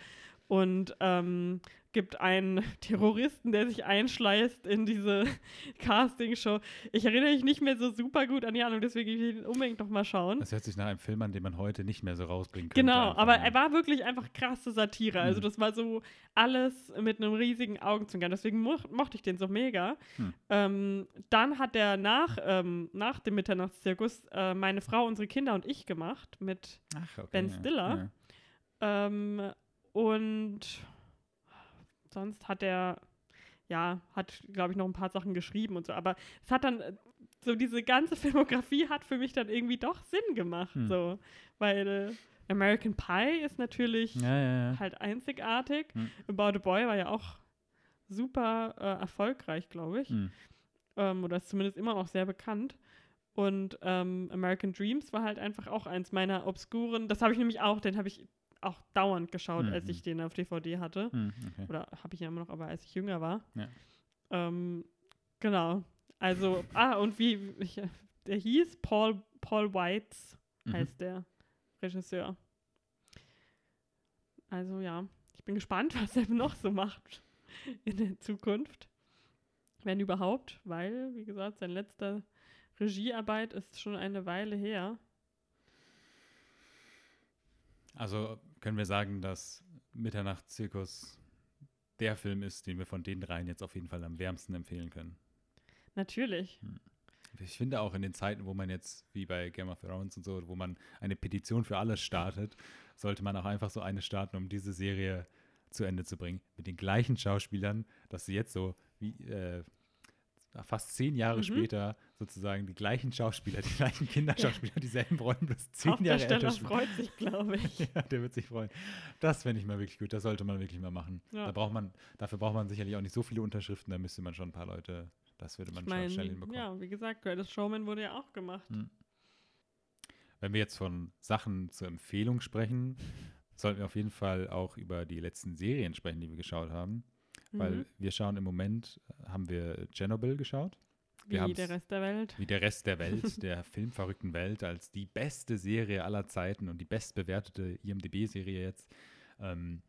Und ähm, gibt einen Terroristen, der sich einschleißt in diese Castingshow. Ich erinnere mich nicht mehr so super gut an die Ahnung, deswegen will ich ihn unbedingt noch mal schauen. Das hört sich nach einem Film an, den man heute nicht mehr so rausbringen könnte. Genau, aber ja. er war wirklich einfach krasse Satire. Also Mhm. das war so alles mit einem riesigen Augenzwinkern. Deswegen mo mochte ich den so mega. Hm. Ähm, dann hat er nach, ähm, nach dem Mitternachtszirkus äh, meine Frau, unsere Kinder und ich gemacht mit Ach, okay, Ben ja, Stiller. Ja. ähm, und sonst hat er, ja, hat, glaube ich, noch ein paar Sachen geschrieben und so. Aber es hat dann, äh, so diese ganze Filmografie hat für mich dann irgendwie doch Sinn gemacht. Hm. So, weil äh, American Pie ist natürlich Ja, ja, ja. halt einzigartig. Hm. About a Boy war ja auch super äh, erfolgreich, glaube ich. Hm. Ähm, oder ist zumindest immer noch sehr bekannt. Und ähm, American Dreams war halt einfach auch eins meiner obskuren. Das habe ich nämlich auch, den habe ich auch dauernd geschaut, als Mhm. ich den auf DVD hatte. Hm, okay. Oder habe ich ihn immer noch, aber als ich jünger war. Ja. Ähm, genau. Also, ah, und wie, ich, der hieß Paul, Paul Weitz, Mhm. heißt der Regisseur. Also ja, ich bin gespannt, was er noch so macht in der Zukunft. Wenn überhaupt, weil, wie gesagt, sein letzter Regiearbeit ist schon eine Weile her. Also können wir sagen, dass Mitternachtszirkus der Film ist, den wir von den dreien jetzt auf jeden Fall am wärmsten empfehlen können. Natürlich. Ich finde auch in den Zeiten, wo man jetzt, wie bei Game of Thrones und so, wo man eine Petition für alles startet, sollte man auch einfach so eine starten, um diese Serie zu Ende zu bringen. Mit den gleichen Schauspielern, dass sie jetzt so wie äh, fast zehn Jahre Mhm. später sozusagen die gleichen Schauspieler, die gleichen Kinderschauspieler, dieselben Rollen plus zehn Jahre Hauptdarsteller älter spielen. freut sich, glaube ich. Ja, der wird sich freuen. Das fände ich mal wirklich gut. Das sollte man wirklich mal machen. Ja. Da braucht man, dafür braucht man sicherlich auch nicht so viele Unterschriften. Da müsste man schon ein paar Leute, das würde man Ich schon meine, schnell hinbekommen. ja, wie gesagt, Greatest Showman wurde ja auch gemacht. Hm. Wenn wir jetzt von Sachen zur Empfehlung sprechen, sollten wir auf jeden Fall auch über die letzten Serien sprechen, die wir geschaut haben. Weil Mhm. wir schauen im Moment, äh, haben wir Chernobyl geschaut, wir Wie der Rest der Welt. wie der Rest der Welt, der filmverrückten Welt, als die beste Serie aller Zeiten und die bestbewertete IMDB-Serie jetzt. Ähm,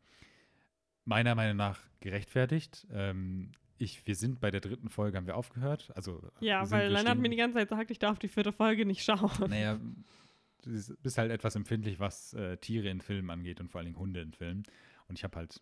meiner Meinung nach gerechtfertigt. Ähm, ich, wir sind bei der dritten Folge, haben wir aufgehört. Also, Ja, weil Lennart stehen- mir die ganze Zeit sagt, ich darf die vierte Folge nicht schauen. Naja, du bist halt etwas empfindlich, was äh, Tiere in Filmen angeht und vor allen Dingen Hunde in Filmen. Und ich habe halt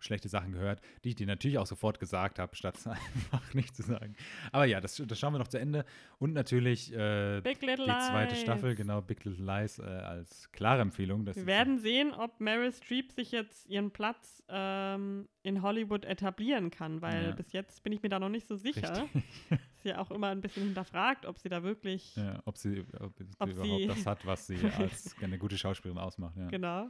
schlechte Sachen gehört, die ich dir natürlich auch sofort gesagt habe, statt es einfach nicht zu sagen. Aber ja, das, das schauen wir noch zu Ende. Und natürlich äh, die zweite Lies. Staffel, genau, Big Little Lies äh, als klare Empfehlung. Wir werden sehen, ob Meryl Streep sich jetzt ihren Platz ähm, in Hollywood etablieren kann, weil Ja. bis jetzt bin ich mir da noch nicht so sicher. Ist ja auch immer ein bisschen hinterfragt, ob sie da wirklich Ja, ob sie, ob sie Ob überhaupt sie- das hat, was sie als eine gute Schauspielerin ausmacht. Ja. Genau.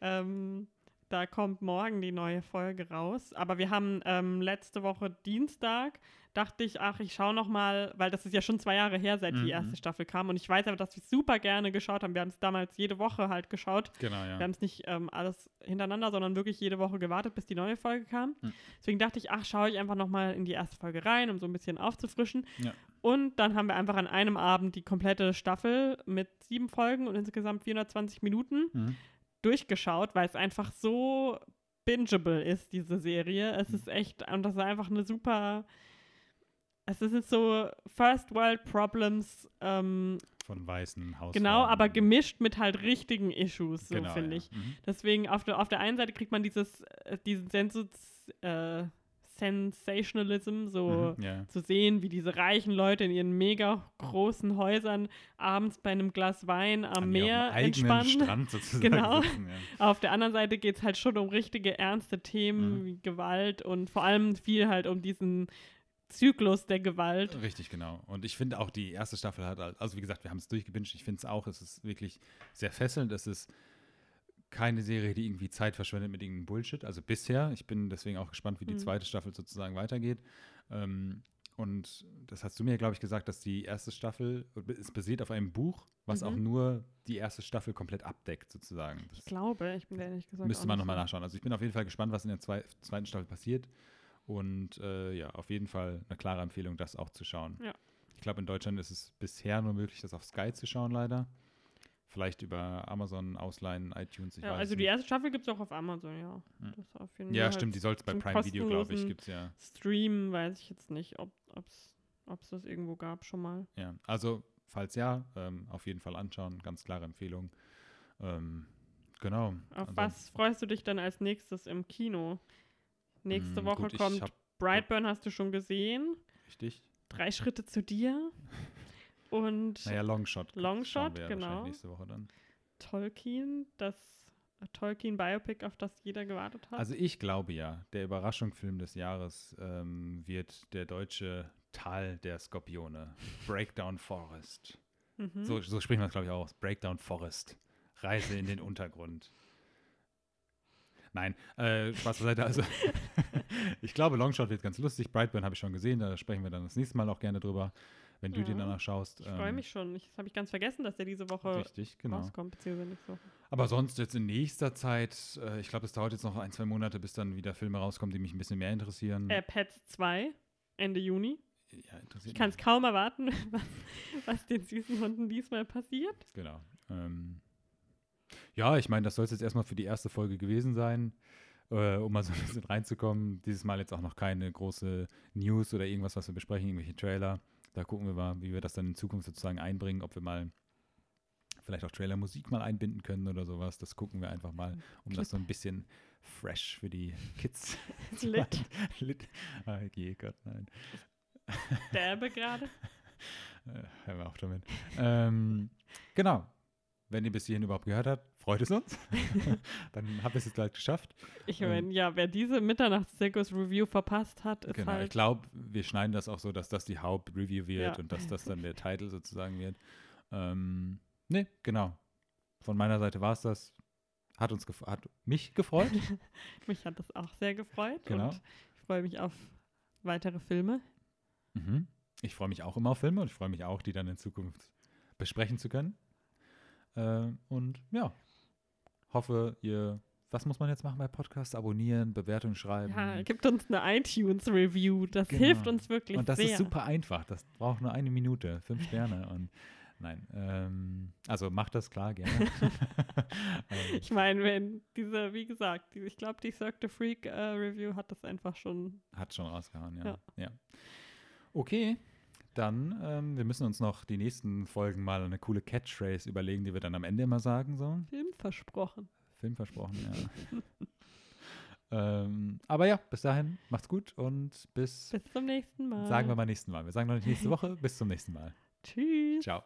Ähm, da kommt morgen die neue Folge raus. Aber wir haben ähm, letzte Woche Dienstag, dachte ich, ach, ich schaue noch mal, weil das ist ja schon zwei Jahre her, seit Mhm. die erste Staffel kam. Und ich weiß aber, dass wir super gerne geschaut haben. Wir haben es damals jede Woche halt geschaut. Genau, Wir ja. haben es nicht ähm, alles hintereinander, sondern wirklich jede Woche gewartet, bis die neue Folge kam. Mhm. Deswegen dachte ich, ach, schaue ich einfach noch mal in die erste Folge rein, um so ein bisschen aufzufrischen. Ja. Und dann haben wir einfach an einem Abend die komplette Staffel mit sieben Folgen und insgesamt 420 Minuten Mhm. Durchgeschaut, weil es einfach so bingeable ist, diese Serie. Es Mhm. ist echt, und das ist einfach eine super. Es ist so First World Problems, ähm, Von weißen Haus. genau, aber gemischt mit halt richtigen Issues, so genau, finde ja. ich. Mhm. Deswegen auf der, auf der einen Seite kriegt man dieses, äh, diesen Sensu äh, Sensationalism, so Mhm. Ja. zu sehen, wie diese reichen Leute in ihren mega großen Häusern abends bei einem Glas Wein am An Meer entspannen. Strand sozusagen Genau. sitzen, ja. Auf der anderen Seite geht es halt schon um richtige ernste Themen Mhm. wie Gewalt und vor allem viel halt um diesen Zyklus der Gewalt. Richtig, genau. Und ich finde auch, die erste Staffel hat, halt- also wie gesagt, wir haben es durchgebinged. Ich finde es auch, es ist wirklich sehr fesselnd. Es ist keine Serie, die irgendwie Zeit verschwendet mit irgendeinem Bullshit. Also bisher. Ich bin deswegen auch gespannt, wie die Mhm. zweite Staffel sozusagen weitergeht. Ähm, und das hast du mir, glaube ich, gesagt, dass die erste Staffel, es basiert auf einem Buch, was Mhm. auch nur die erste Staffel komplett abdeckt, sozusagen. Ich Das glaube, ich bin ehrlich gesagt. müsste man nochmal nachschauen. Also ich bin auf jeden Fall gespannt, was in der zwei, zweiten Staffel passiert. Und äh, ja, auf jeden Fall eine klare Empfehlung, das auch zu schauen. Ja. Ich glaube, in Deutschland ist es bisher nur möglich, das auf Sky zu schauen, leider. Vielleicht über Amazon ausleihen, iTunes, ich Ja, weiß also die nicht. erste Staffel gibt es auch auf Amazon, ja. Jeden Ja, Fall stimmt, die soll es bei Prime Video, glaube ich, gibt es ja. Stream, weiß ich jetzt nicht, ob es das irgendwo gab schon mal. ja. Also, falls ja, ähm, auf jeden Fall anschauen. Ganz klare Empfehlung. Ähm, genau. Auf Also, was freust du dich dann als nächstes im Kino? Nächste mh, Woche gut, kommt hab- Brightburn, hast du schon gesehen. Richtig. Drei Schritte zu dir. Und Naja, Longshot. Longshot, wir genau. Nächste Woche dann. Tolkien, das äh, Tolkien-Biopic, auf das jeder gewartet hat. Also ich glaube ja, der Überraschungsfilm des Jahres ähm, wird der deutsche Tal der Skorpione. Breakdown Forest. mhm. So, so spricht man es, glaube ich, auch aus. Breakdown Forest. Reise in den Untergrund. Nein, äh, Spaß beiseite. Also, ich glaube, Longshot wird ganz lustig. Brightburn habe ich schon gesehen. Da sprechen wir dann das nächste Mal auch gerne drüber, wenn du Ja. den danach schaust. ich freue Ähm, mich schon. Ich, das habe ich ganz vergessen, dass der diese Woche Richtig, genau. rauskommt, beziehungsweise nächste Woche. Aber sonst jetzt in nächster Zeit, äh, ich glaube, es dauert jetzt noch ein, zwei Monate, bis dann wieder Filme rauskommen, die mich ein bisschen mehr interessieren. Äh, Pets 2, Ende Juni. ja, interessiert Ich kann es kaum erwarten, was, was den süßen Hunden diesmal passiert. Genau. Ähm, ja, ich meine, das soll es jetzt erstmal für die erste Folge gewesen sein, äh, um mal so ein bisschen reinzukommen. Dieses Mal jetzt auch noch keine große News oder irgendwas, was wir besprechen, irgendwelche Trailer. Da gucken wir mal, wie wir das dann in Zukunft sozusagen einbringen, ob wir mal vielleicht auch Trailer-Musik mal einbinden können oder sowas. Das gucken wir einfach mal, um das so ein bisschen fresh für die Kids zu Lit. Lit. Ah, je Gott, nein. Derbe gerade. Äh, Hör mal auf damit. ähm, genau. Wenn ihr bis hierhin überhaupt gehört habt, freut es uns. Dann habt ihr es jetzt gleich geschafft. Ich Ähm, meine, ja, wer diese Mitternachts-Zirkus-Review verpasst hat, ist Genau. Ich halt. glaube, wir schneiden das auch so, dass das die Hauptreview wird Ja. und dass das dann der Titel sozusagen wird. Ähm, nee, genau. Von meiner Seite war es das. Hat uns gef hat mich gefreut. Mich hat das auch sehr gefreut. Genau. Und ich freue mich auf weitere Filme. mhm. Ich freue mich auch immer auf Filme und ich freue mich auch, die dann in Zukunft besprechen zu können. Äh, und ja, hoffe, ihr. Was muss man jetzt machen bei Podcasts? Abonnieren, Bewertung schreiben. Ja, gibt uns eine iTunes-Review. Das Genau. hilft uns wirklich Und das sehr. ist super einfach. Das braucht nur eine Minute, fünf Sterne. Und Nein. Ähm, also macht das klar, gerne. ähm, Ich meine, wenn diese, wie gesagt, die, ich glaube, die Cirque the Freak äh, Review hat das einfach schon. hat schon rausgehauen, ja. Ja. ja. Okay. Dann, ähm, wir müssen uns noch die nächsten Folgen mal eine coole Catchphrase überlegen, die wir dann am Ende immer sagen. So. Film versprochen. Film versprochen, ja. ähm, aber ja, bis dahin, macht's gut und bis, Bis zum nächsten Mal. sagen wir mal nächsten Mal. Wir sagen noch nicht nächste Woche, bis zum nächsten Mal. Tschüss. Ciao.